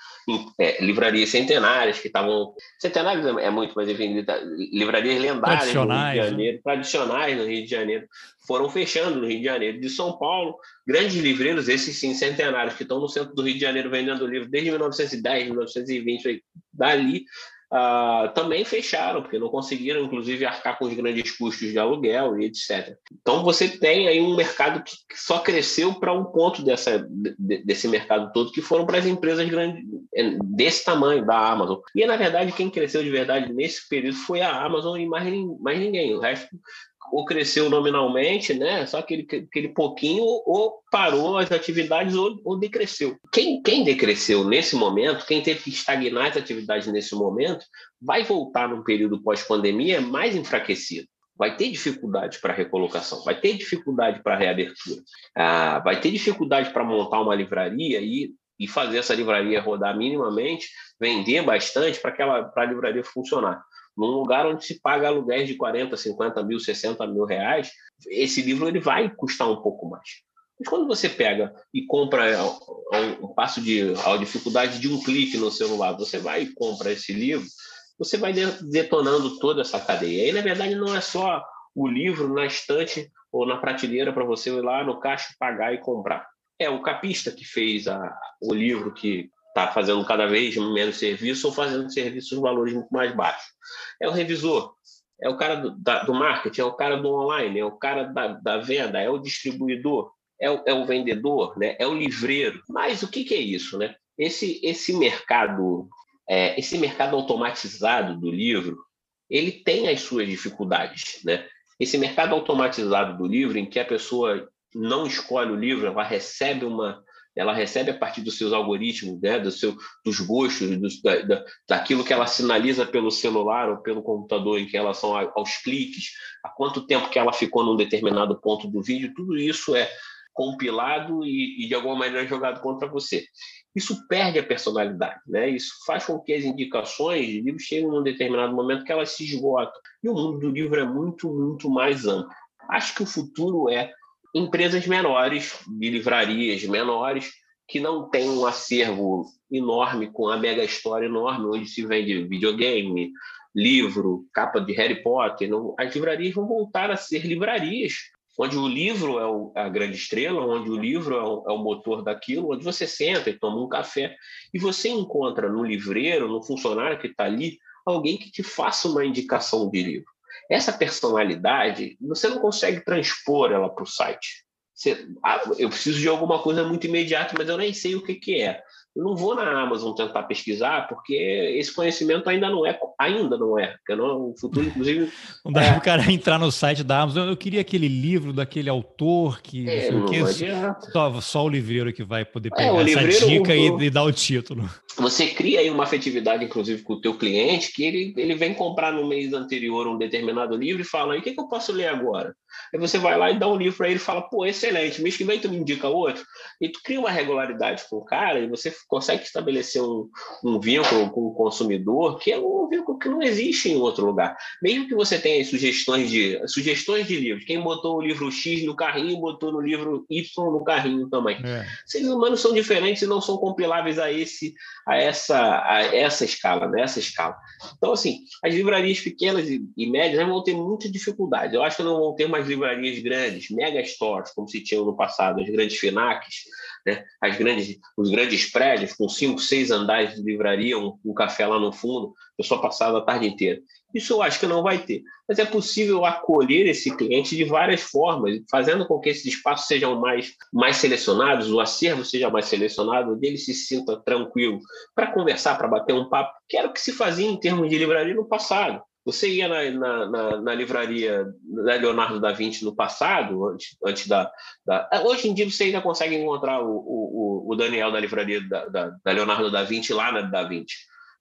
É, livrarias centenárias que estavam. Centenárias é muito, mas enfim, livrarias lendárias no Rio de né? Janeiro, né? tradicionais no Rio de Janeiro, foram fechando no Rio de Janeiro. De São Paulo, grandes livreiros, esses sim, centenários, que estão no centro do Rio de Janeiro vendendo livro desde 1910, 1920, dali uh, também fecharam, porque não conseguiram, inclusive, arcar com os grandes custos de aluguel e etc. Então, você tem aí um mercado que só cresceu para um ponto dessa, desse mercado todo, que foram para as empresas grandes, é, desse tamanho, da Amazon. E, na verdade, quem cresceu de verdade nesse período foi a Amazon e mais, mais ninguém. O resto ou cresceu nominalmente, né? Só aquele, aquele pouquinho, ou parou as atividades ou, ou decresceu. Quem, quem decresceu nesse momento, quem teve que estagnar as atividades nesse momento, vai voltar num período pós-pandemia mais enfraquecido vai ter dificuldade para recolocação, vai ter dificuldade para reabertura, ah, vai ter dificuldade para montar uma livraria e, e fazer essa livraria rodar minimamente, vender bastante para aquela a livraria funcionar num lugar onde se paga aluguéis de 40, 50 mil, 60 mil reais, esse livro ele vai custar um pouco mais. Mas quando você pega e compra um passo de a dificuldade de um clique no celular, você vai e compra esse livro, você vai detonando toda essa cadeia. E na verdade não é só o livro na estante ou na prateleira para você ir lá no caixa pagar e comprar. É o capista que fez a, o livro que está fazendo cada vez menos serviço ou fazendo serviços valores muito mais baixos. É o revisor, é o cara do, da, do marketing, é o cara do online, é o cara da, da venda, é o distribuidor, é o, é o, vendedor, né? é o livreiro. Mas o que, que é isso? Né? Esse, esse mercado é, esse mercado automatizado do livro, ele tem as suas dificuldades. Né? Esse mercado automatizado do livro, em que a pessoa não escolhe o livro, ela recebe uma, ela recebe a partir dos seus algoritmos, né, do seu, dos gostos, da, da, daquilo que ela sinaliza pelo celular ou pelo computador em relação a, aos cliques, a quanto tempo que ela ficou num determinado ponto do vídeo, tudo isso é compilado e, e de alguma maneira jogado contra você. Isso perde a personalidade, né? Isso faz com que as indicações de livros cheguem num determinado momento que elas se esgotam. E o mundo do livro é muito, muito mais amplo. Acho que o futuro é empresas menores, de livrarias menores, que não têm um acervo enorme, com a mega história enorme, onde se vende videogame, livro, capa de Harry Potter. Não, as livrarias vão voltar a ser livrarias, onde o livro é o, a grande estrela, onde o livro é o, é o, motor daquilo, onde você senta e toma um café e você encontra no livreiro, no funcionário que está ali, alguém que te faça uma indicação de livro. Essa personalidade, você não consegue transpor ela para o site. Você, ah, eu preciso de alguma coisa muito imediata, mas eu nem sei o que, que é. Eu não vou na Amazon tentar pesquisar, porque esse conhecimento ainda não é, ainda não é. Porque não, o futuro, inclusive. Não dá é... para o cara entrar no site da Amazon. Eu queria aquele livro daquele autor que. É, não só, só o livreiro que vai poder é, pegar é, essa dica o, e, e dar o título. Você cria aí uma afetividade, inclusive, com o teu cliente, que ele, ele vem comprar no mês anterior um determinado livro e fala: o que, que eu posso ler agora? Aí você vai lá e dá um livro para ele e fala: pô, excelente, mês que vem tu me indica outro. E tu cria uma regularidade com o cara e você consegue estabelecer um, um vínculo com o consumidor que é um vínculo que não existe em outro lugar. Mesmo que você tenha sugestões de sugestões de livros, quem botou o livro X no carrinho botou no livro Y no carrinho também. É. Seres humanos são diferentes e não são compiláveis a esse a essa a essa escala, nessa né? escala. Então assim, as livrarias pequenas e, e médias vão ter muita dificuldade. Eu acho que não vão ter mais livrarias grandes, mega stores, como se tinham no passado, as grandes FINACs, né? as grandes, os grandes prédios com cinco, seis andares de livraria, um, um café lá no fundo, pessoa passada a tarde inteira. Isso eu acho que não vai ter. Mas é possível acolher esse cliente de várias formas, fazendo com que esses espaços sejam mais, mais selecionados, o acervo seja mais selecionado, onde ele se sinta tranquilo para conversar, para bater um papo, que era o que se fazia em termos de livraria no passado. Você ia na, na, na, na, livraria da Leonardo da Vinci no passado, antes, antes da, da, Hoje em dia você ainda consegue encontrar o, o, o Daniel da livraria da, da, da, Leonardo da Vinci lá na da Vinci.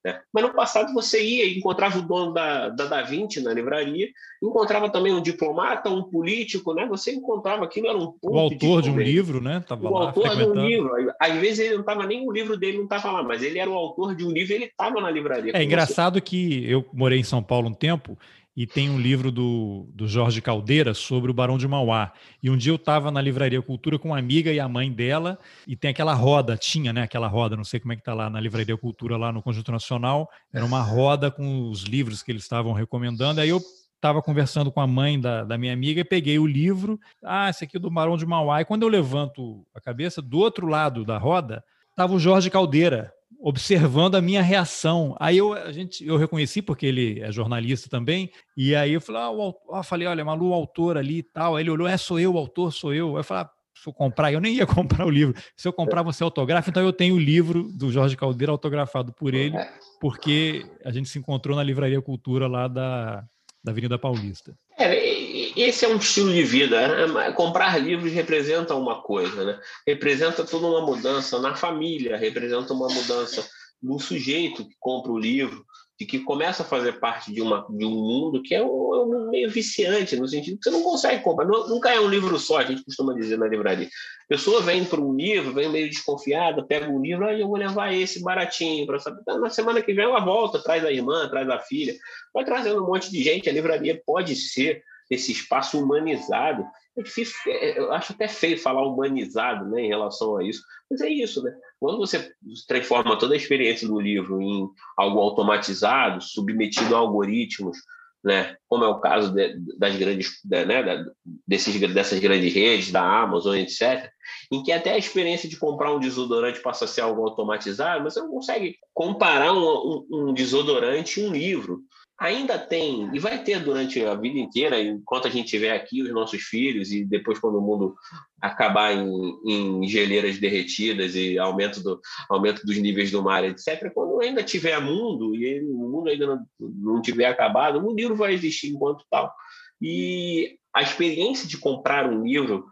Né? Mas no passado você ia e encontrava o dono da, da Da Vinci na livraria, encontrava também um diplomata, um político, né? Você encontrava aquilo, era um ponto O autor de, de um livro, né? Tava o lá autor de um livro. Às vezes ele não estava nem o livro dele não estava lá, mas ele era o autor de um livro e ele estava na livraria. É engraçado você. que eu morei em São Paulo um tempo e tem um livro do, do Jorge Caldeira sobre o Barão de Mauá. E um dia eu estava na Livraria Cultura com uma amiga e a mãe dela, e tem aquela roda, tinha, né, aquela roda, não sei como é que está lá na Livraria Cultura, lá no Conjunto Nacional, era uma roda com os livros que eles estavam recomendando, aí eu estava conversando com a mãe da, da minha amiga e peguei o livro, ah, esse aqui é do Barão de Mauá, e quando eu levanto a cabeça, do outro lado da roda, estava o Jorge Caldeira, observando a minha reação. Aí eu, a gente, eu reconheci, porque ele é jornalista também, e aí eu falei, ah, o, ah, falei olha, Malu, o autor ali e tal. Aí ele olhou, é, sou eu, o autor, sou eu. Aí eu falei, ah, se eu comprar, eu nem ia comprar o livro. Se eu comprar, você autografa. Então eu tenho o livro do Jorge Caldeira autografado por ele, porque a gente se encontrou na Livraria Cultura lá da, da Avenida Paulista. É, esse é um estilo de vida. Né? Comprar livros representa uma coisa, né? representa toda uma mudança na família, representa uma mudança no sujeito que compra o livro, de que começa a fazer parte de, uma, de um mundo que é um, é um meio viciante, no sentido que você não consegue comprar. Nunca é um livro só, a gente costuma dizer na livraria. A pessoa vem para um livro, vem meio desconfiada, pega um livro, aí eu vou levar esse baratinho para saber. Na semana que vem ela volta, traz a irmã, traz a filha, vai trazendo um monte de gente. A livraria pode ser esse espaço humanizado. É difícil, é, eu acho até feio falar humanizado né, em relação a isso, mas é isso, né? Quando você transforma toda a experiência do livro em algo automatizado, submetido a algoritmos, né, como é o caso de, das grandes, de, né, desses, dessas grandes redes, da Amazon, etc., em que até a experiência de comprar um desodorante passa a ser algo automatizado, mas você não consegue comparar um, um, um desodorante e um livro ainda tem, e vai ter durante a vida inteira, enquanto a gente tiver aqui os nossos filhos, e depois quando o mundo acabar em, em geleiras derretidas e aumento, do, aumento dos níveis do mar, etc., quando ainda tiver mundo, e o mundo ainda não, não tiver acabado, um livro vai existir enquanto tal. E a experiência de comprar um livro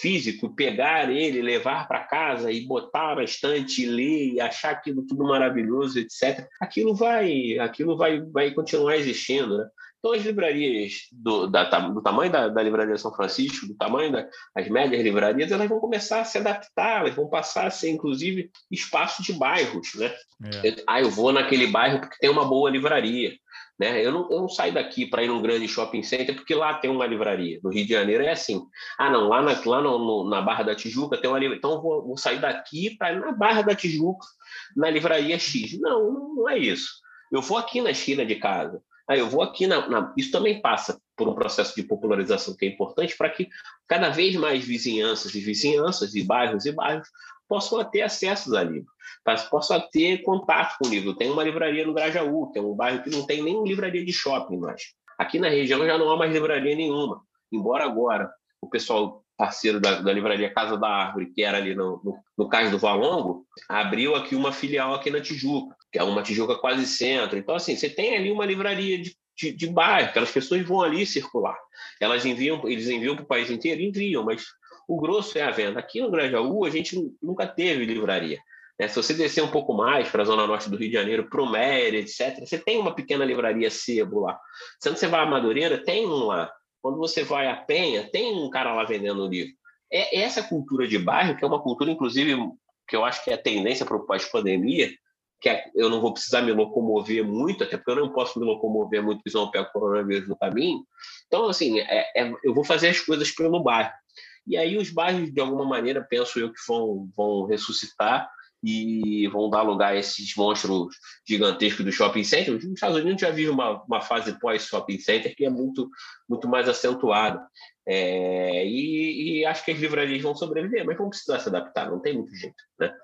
físico, pegar ele, levar para casa e botar na estante, ler e achar aquilo tudo maravilhoso, etc. Aquilo vai, aquilo vai, vai continuar existindo, né? Então, as livrarias do, da, do tamanho da, da, Livraria São Francisco, do tamanho das médias livrarias, elas vão começar a se adaptar, elas vão passar a ser, inclusive, espaços de bairros. Né? É. Ah, eu vou naquele bairro porque tem uma boa livraria. Né? Eu, não, eu não saio daqui para ir num grande shopping center porque lá tem uma livraria. No Rio de Janeiro é assim. Ah, não, lá na, lá no, no, na Barra da Tijuca tem uma livraria. Então eu vou, vou sair daqui para ir na Barra da Tijuca, na livraria X. Não, não é isso. Eu vou aqui na esquina de casa. Aí eu vou aqui na, na, Isso também passa por um processo de popularização que é importante para que cada vez mais vizinhanças e vizinhanças, e bairros e bairros, possam ter acesso a livros possa ter contato com o livro. Tem uma livraria no Grajaú, que é um bairro que não tem nem livraria de shopping mais. Aqui na região já não há mais livraria nenhuma, embora agora o pessoal parceiro da, da livraria Casa da Árvore, que era ali no, no, no Cais do Valongo, abriu aqui uma filial aqui na Tijuca, que é uma Tijuca quase centro. Então, assim, você tem ali uma livraria de, de, de bairro, aquelas pessoas vão ali circular. Elas enviam, eles enviam para o país inteiro, enviam, mas o grosso é a venda. Aqui no Grajaú, a gente nunca teve livraria. É, se você descer um pouco mais para a zona norte do Rio de Janeiro, para o Méria, etc., você tem uma pequena livraria sebo lá. Quando você vai a Madureira, tem um lá. Quando você vai a Penha, tem um cara lá vendendo livro. É essa cultura de bairro, que é uma cultura, inclusive, que eu acho que é a tendência para o pós-pandemia, que é, eu não vou precisar me locomover muito, até porque eu não posso me locomover muito, senão eu pego o coronavírus no caminho. Então, assim, é, é, eu vou fazer as coisas pelo bairro. E aí os bairros, de alguma maneira, penso eu que vão, vão ressuscitar e vão dar lugar a esses monstros gigantescos do shopping center. Os Estados Unidos já vive uma, uma fase pós-shopping center que é muito, muito mais acentuada. É, e, e, acho que as livrarias vão sobreviver, mas vão precisar se adaptar, não tem muito jeito. Né?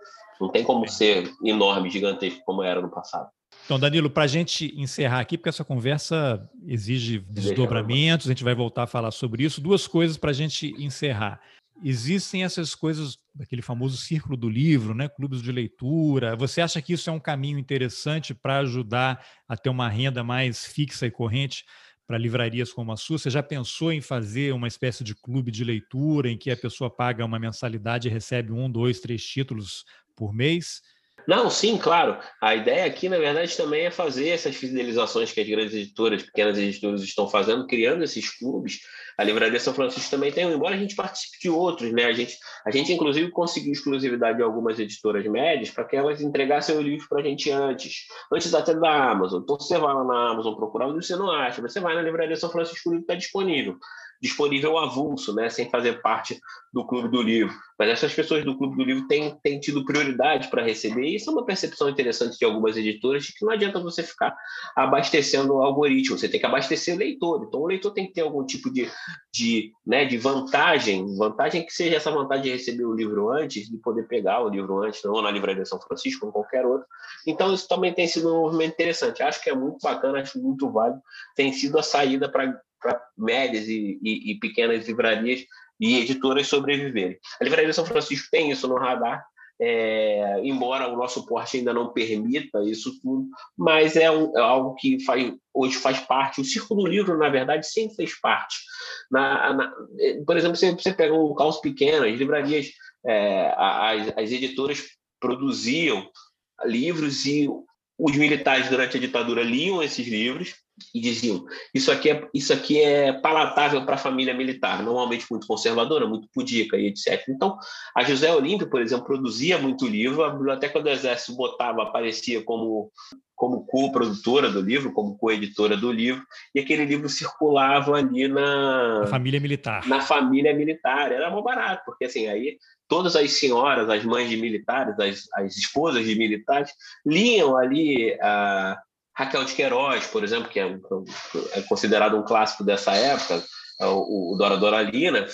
Não tem como ser enorme, gigantesco como era no passado. Então, Danilo, para a gente encerrar aqui, porque essa conversa exige desdobramentos, a gente vai voltar a falar sobre isso. Duas coisas para a gente encerrar existem essas coisas daquele famoso círculo do livro, né, clubes de leitura. Você acha que isso é um caminho interessante para ajudar a ter uma renda mais fixa e corrente para livrarias como a sua? Você já pensou em fazer uma espécie de clube de leitura em que a pessoa paga uma mensalidade e recebe um, dois, três títulos por mês? Não, sim, claro. A ideia aqui, na verdade, também é fazer essas fidelizações que as grandes editoras, pequenas editoras estão fazendo, criando esses clubes. A Livraria São Francisco também tem, embora a gente participe de outros, né? A gente, a gente inclusive, conseguiu exclusividade de algumas editoras médias para que elas entregassem o livro para a gente antes, antes até da Amazon. Então, você vai lá na Amazon procurar você não acha. Você vai na Livraria São Francisco, o livro está disponível disponível avulso, né, sem fazer parte do Clube do Livro. Mas essas pessoas do Clube do Livro têm, têm tido prioridade para receber, e isso é uma percepção interessante de algumas editoras, de que não adianta você ficar abastecendo o algoritmo, você tem que abastecer o leitor. Então, o leitor tem que ter algum tipo de, de, né, de vantagem, vantagem que seja essa vantagem de receber o livro antes, de poder pegar o livro antes, ou na Livraria São Francisco, ou qualquer outro. Então, isso também tem sido um movimento interessante. Acho que é muito bacana, acho muito válido. Tem sido a saída para para médias e, e, e, pequenas livrarias e editoras sobreviverem. A Livraria São Francisco tem isso no radar, é, embora o nosso porte ainda não permita isso tudo, mas é, um, é, algo que faz, hoje faz parte. O Círculo do Livro, na verdade, sempre fez parte. Na, na, por exemplo, você, você pega um caos pequeno, as livrarias, é, as, as editoras produziam livros e os militares durante a ditadura liam esses livros e diziam isso aqui é isso aqui é palatável para a família militar normalmente muito conservadora muito pudica e etc então a José Olímpio por exemplo produzia muito livro a biblioteca do exército botava aparecia como como co-produtora do livro como co-editora do livro e aquele livro circulava ali na, na família militar. na família militar. Era muito barato porque assim aí todas as senhoras as mães de militares as, as esposas de militares liam ali a Raquel de Queiroz, por exemplo, que é, é considerado um clássico dessa época, é o, o Dora Doralina,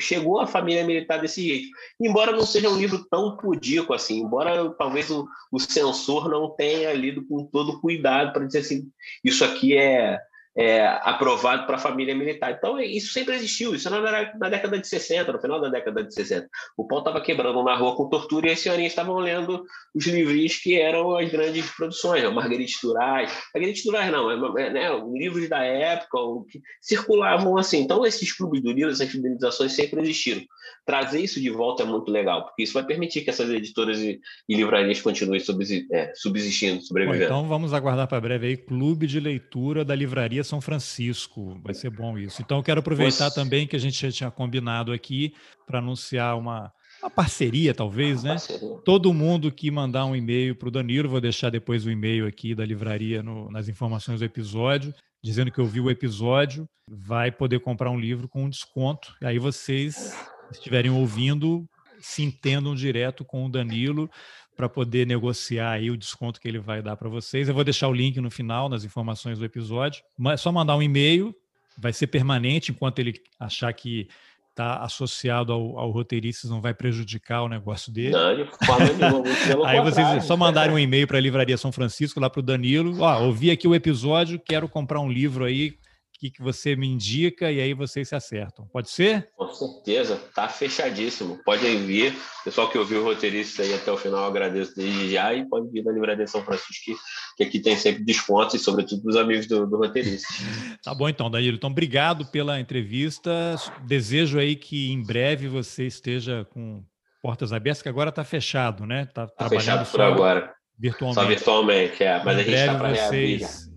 chegou à família militar desse jeito. Embora não seja um livro tão pudico assim, embora talvez o, o censor não tenha lido com todo cuidado para dizer assim, isso aqui é é, aprovado para a família militar. Então, é, isso sempre existiu, isso era na, década de 60, no final da década de 60. O pau estava quebrando na rua com tortura e as senhorinhas estavam lendo os livros que eram as grandes produções, né? Marguerite Duras, Marguerite Duras não, é, né, livros da época que circulavam assim. Então, esses clubes do livro, essas fidelizações sempre existiram. Trazer isso de volta é muito legal, porque isso vai permitir que essas editoras e, e livrarias continuem é, subsistindo, sobrevivendo. Bom, então, vamos aguardar para breve aí, Clube de Leitura da Livraria são Francisco. Vai ser bom isso. Então, eu quero aproveitar também que a gente já tinha combinado aqui para anunciar uma, uma parceria, talvez, né? Parceria. Todo mundo que mandar um e-mail para o Danilo, vou deixar depois o e-mail aqui da livraria no, nas informações do episódio, dizendo que ouviu o episódio, vai poder comprar um livro com um desconto. E aí vocês estiverem ouvindo, se entendam direto com o Danilo para poder negociar aí o desconto que ele vai dar para vocês. Eu vou deixar o link no final, nas informações do episódio. Mas é só mandar um e-mail, vai ser permanente enquanto ele achar que está associado ao, ao roteirista, não vai prejudicar o negócio dele. Não, de forma nenhuma, Aí vocês só mandarem um e-mail para a Livraria São Francisco, lá para o Danilo. Ó, ouvi aqui o episódio, quero comprar um livro aí que, que você me indica e aí vocês se acertam. Pode ser? Com certeza, tá fechadíssimo. Pode vir. Pessoal que ouviu o roteirista aí até o final, agradeço desde já e pode vir na Livraria São Francisco, que, que aqui tem sempre descontos e, sobretudo, dos amigos do, do roteirista. tá bom, então, Danilo. Então, obrigado pela entrevista. Desejo aí que em breve você esteja com portas abertas, que agora está fechado, né? Está tá trabalhando fechado por agora. Virtualmente. Só virtualmente, é. Mas em a gente está para reabrir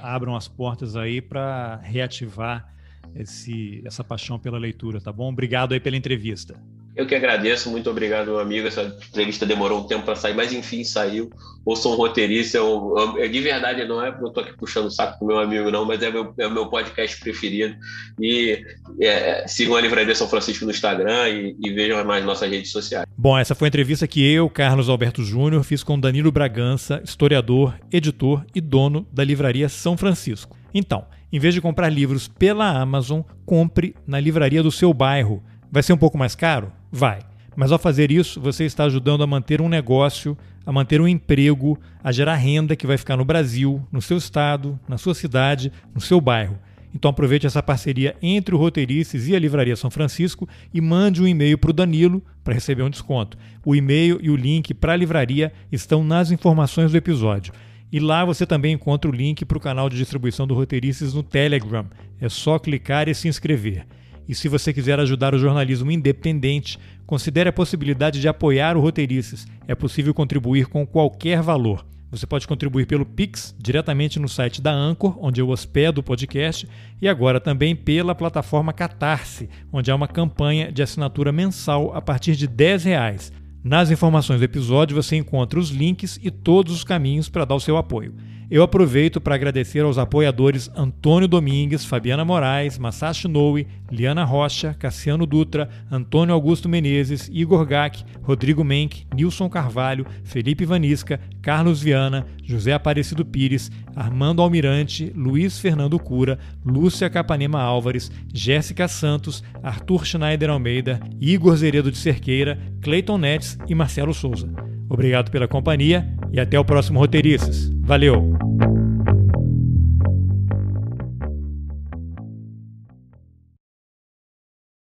abram as portas aí para reativar esse, essa paixão pela leitura, tá bom? Obrigado aí pela entrevista. Eu que agradeço, muito obrigado, amigo. Essa entrevista demorou um tempo para sair, mas enfim saiu. Ou sou um roteirista, eu, eu, de verdade não é porque eu estou aqui puxando o saco com meu amigo, não, mas é meu, é o meu podcast preferido. E é, sigam a Livraria São Francisco no Instagram e, e vejam mais nossas redes sociais. Bom, essa foi a entrevista que eu, Carlos Alberto Júnior, fiz com Danilo Bragança, historiador, editor e dono da Livraria São Francisco. Então, em vez de comprar livros pela Amazon, compre na livraria do seu bairro Vai ser um pouco mais caro? Vai. Mas ao fazer isso, você está ajudando a manter um negócio, a manter um emprego, a gerar renda que vai ficar no Brasil, no seu estado, na sua cidade, no seu bairro. Então aproveite essa parceria entre o Roteiristas e a Livraria São Francisco e mande um e-mail para o Danilo para receber um desconto. O e-mail e o link para a livraria estão nas informações do episódio. E lá você também encontra o link para o canal de distribuição do Roteiristas no Telegram. É só clicar e se inscrever. E se você quiser ajudar o jornalismo independente, considere a possibilidade de apoiar o Roteirices. É possível contribuir com qualquer valor. Você pode contribuir pelo Pix, diretamente no site da Anchor, onde eu hospedo o podcast, e agora também pela plataforma Catarse, onde há uma campanha de assinatura mensal a partir de R$ reais. Nas informações do episódio você encontra os links e todos os caminhos para dar o seu apoio. Eu aproveito para agradecer aos apoiadores Antônio Domingues, Fabiana Moraes, Masashi Noe, Liana Rocha, Cassiano Dutra, Antônio Augusto Menezes, Igor Gack, Rodrigo Menck, Nilson Carvalho, Felipe Vanisca, Carlos Viana, José Aparecido Pires, Armando Almirante, Luiz Fernando Cura, Lúcia Capanema Álvares, Jéssica Santos, Arthur Schneider Almeida, Igor Zeredo de Cerqueira, Cleiton Netes e Marcelo Souza. Obrigado pela companhia e até o próximo Roteiristas. Valeu!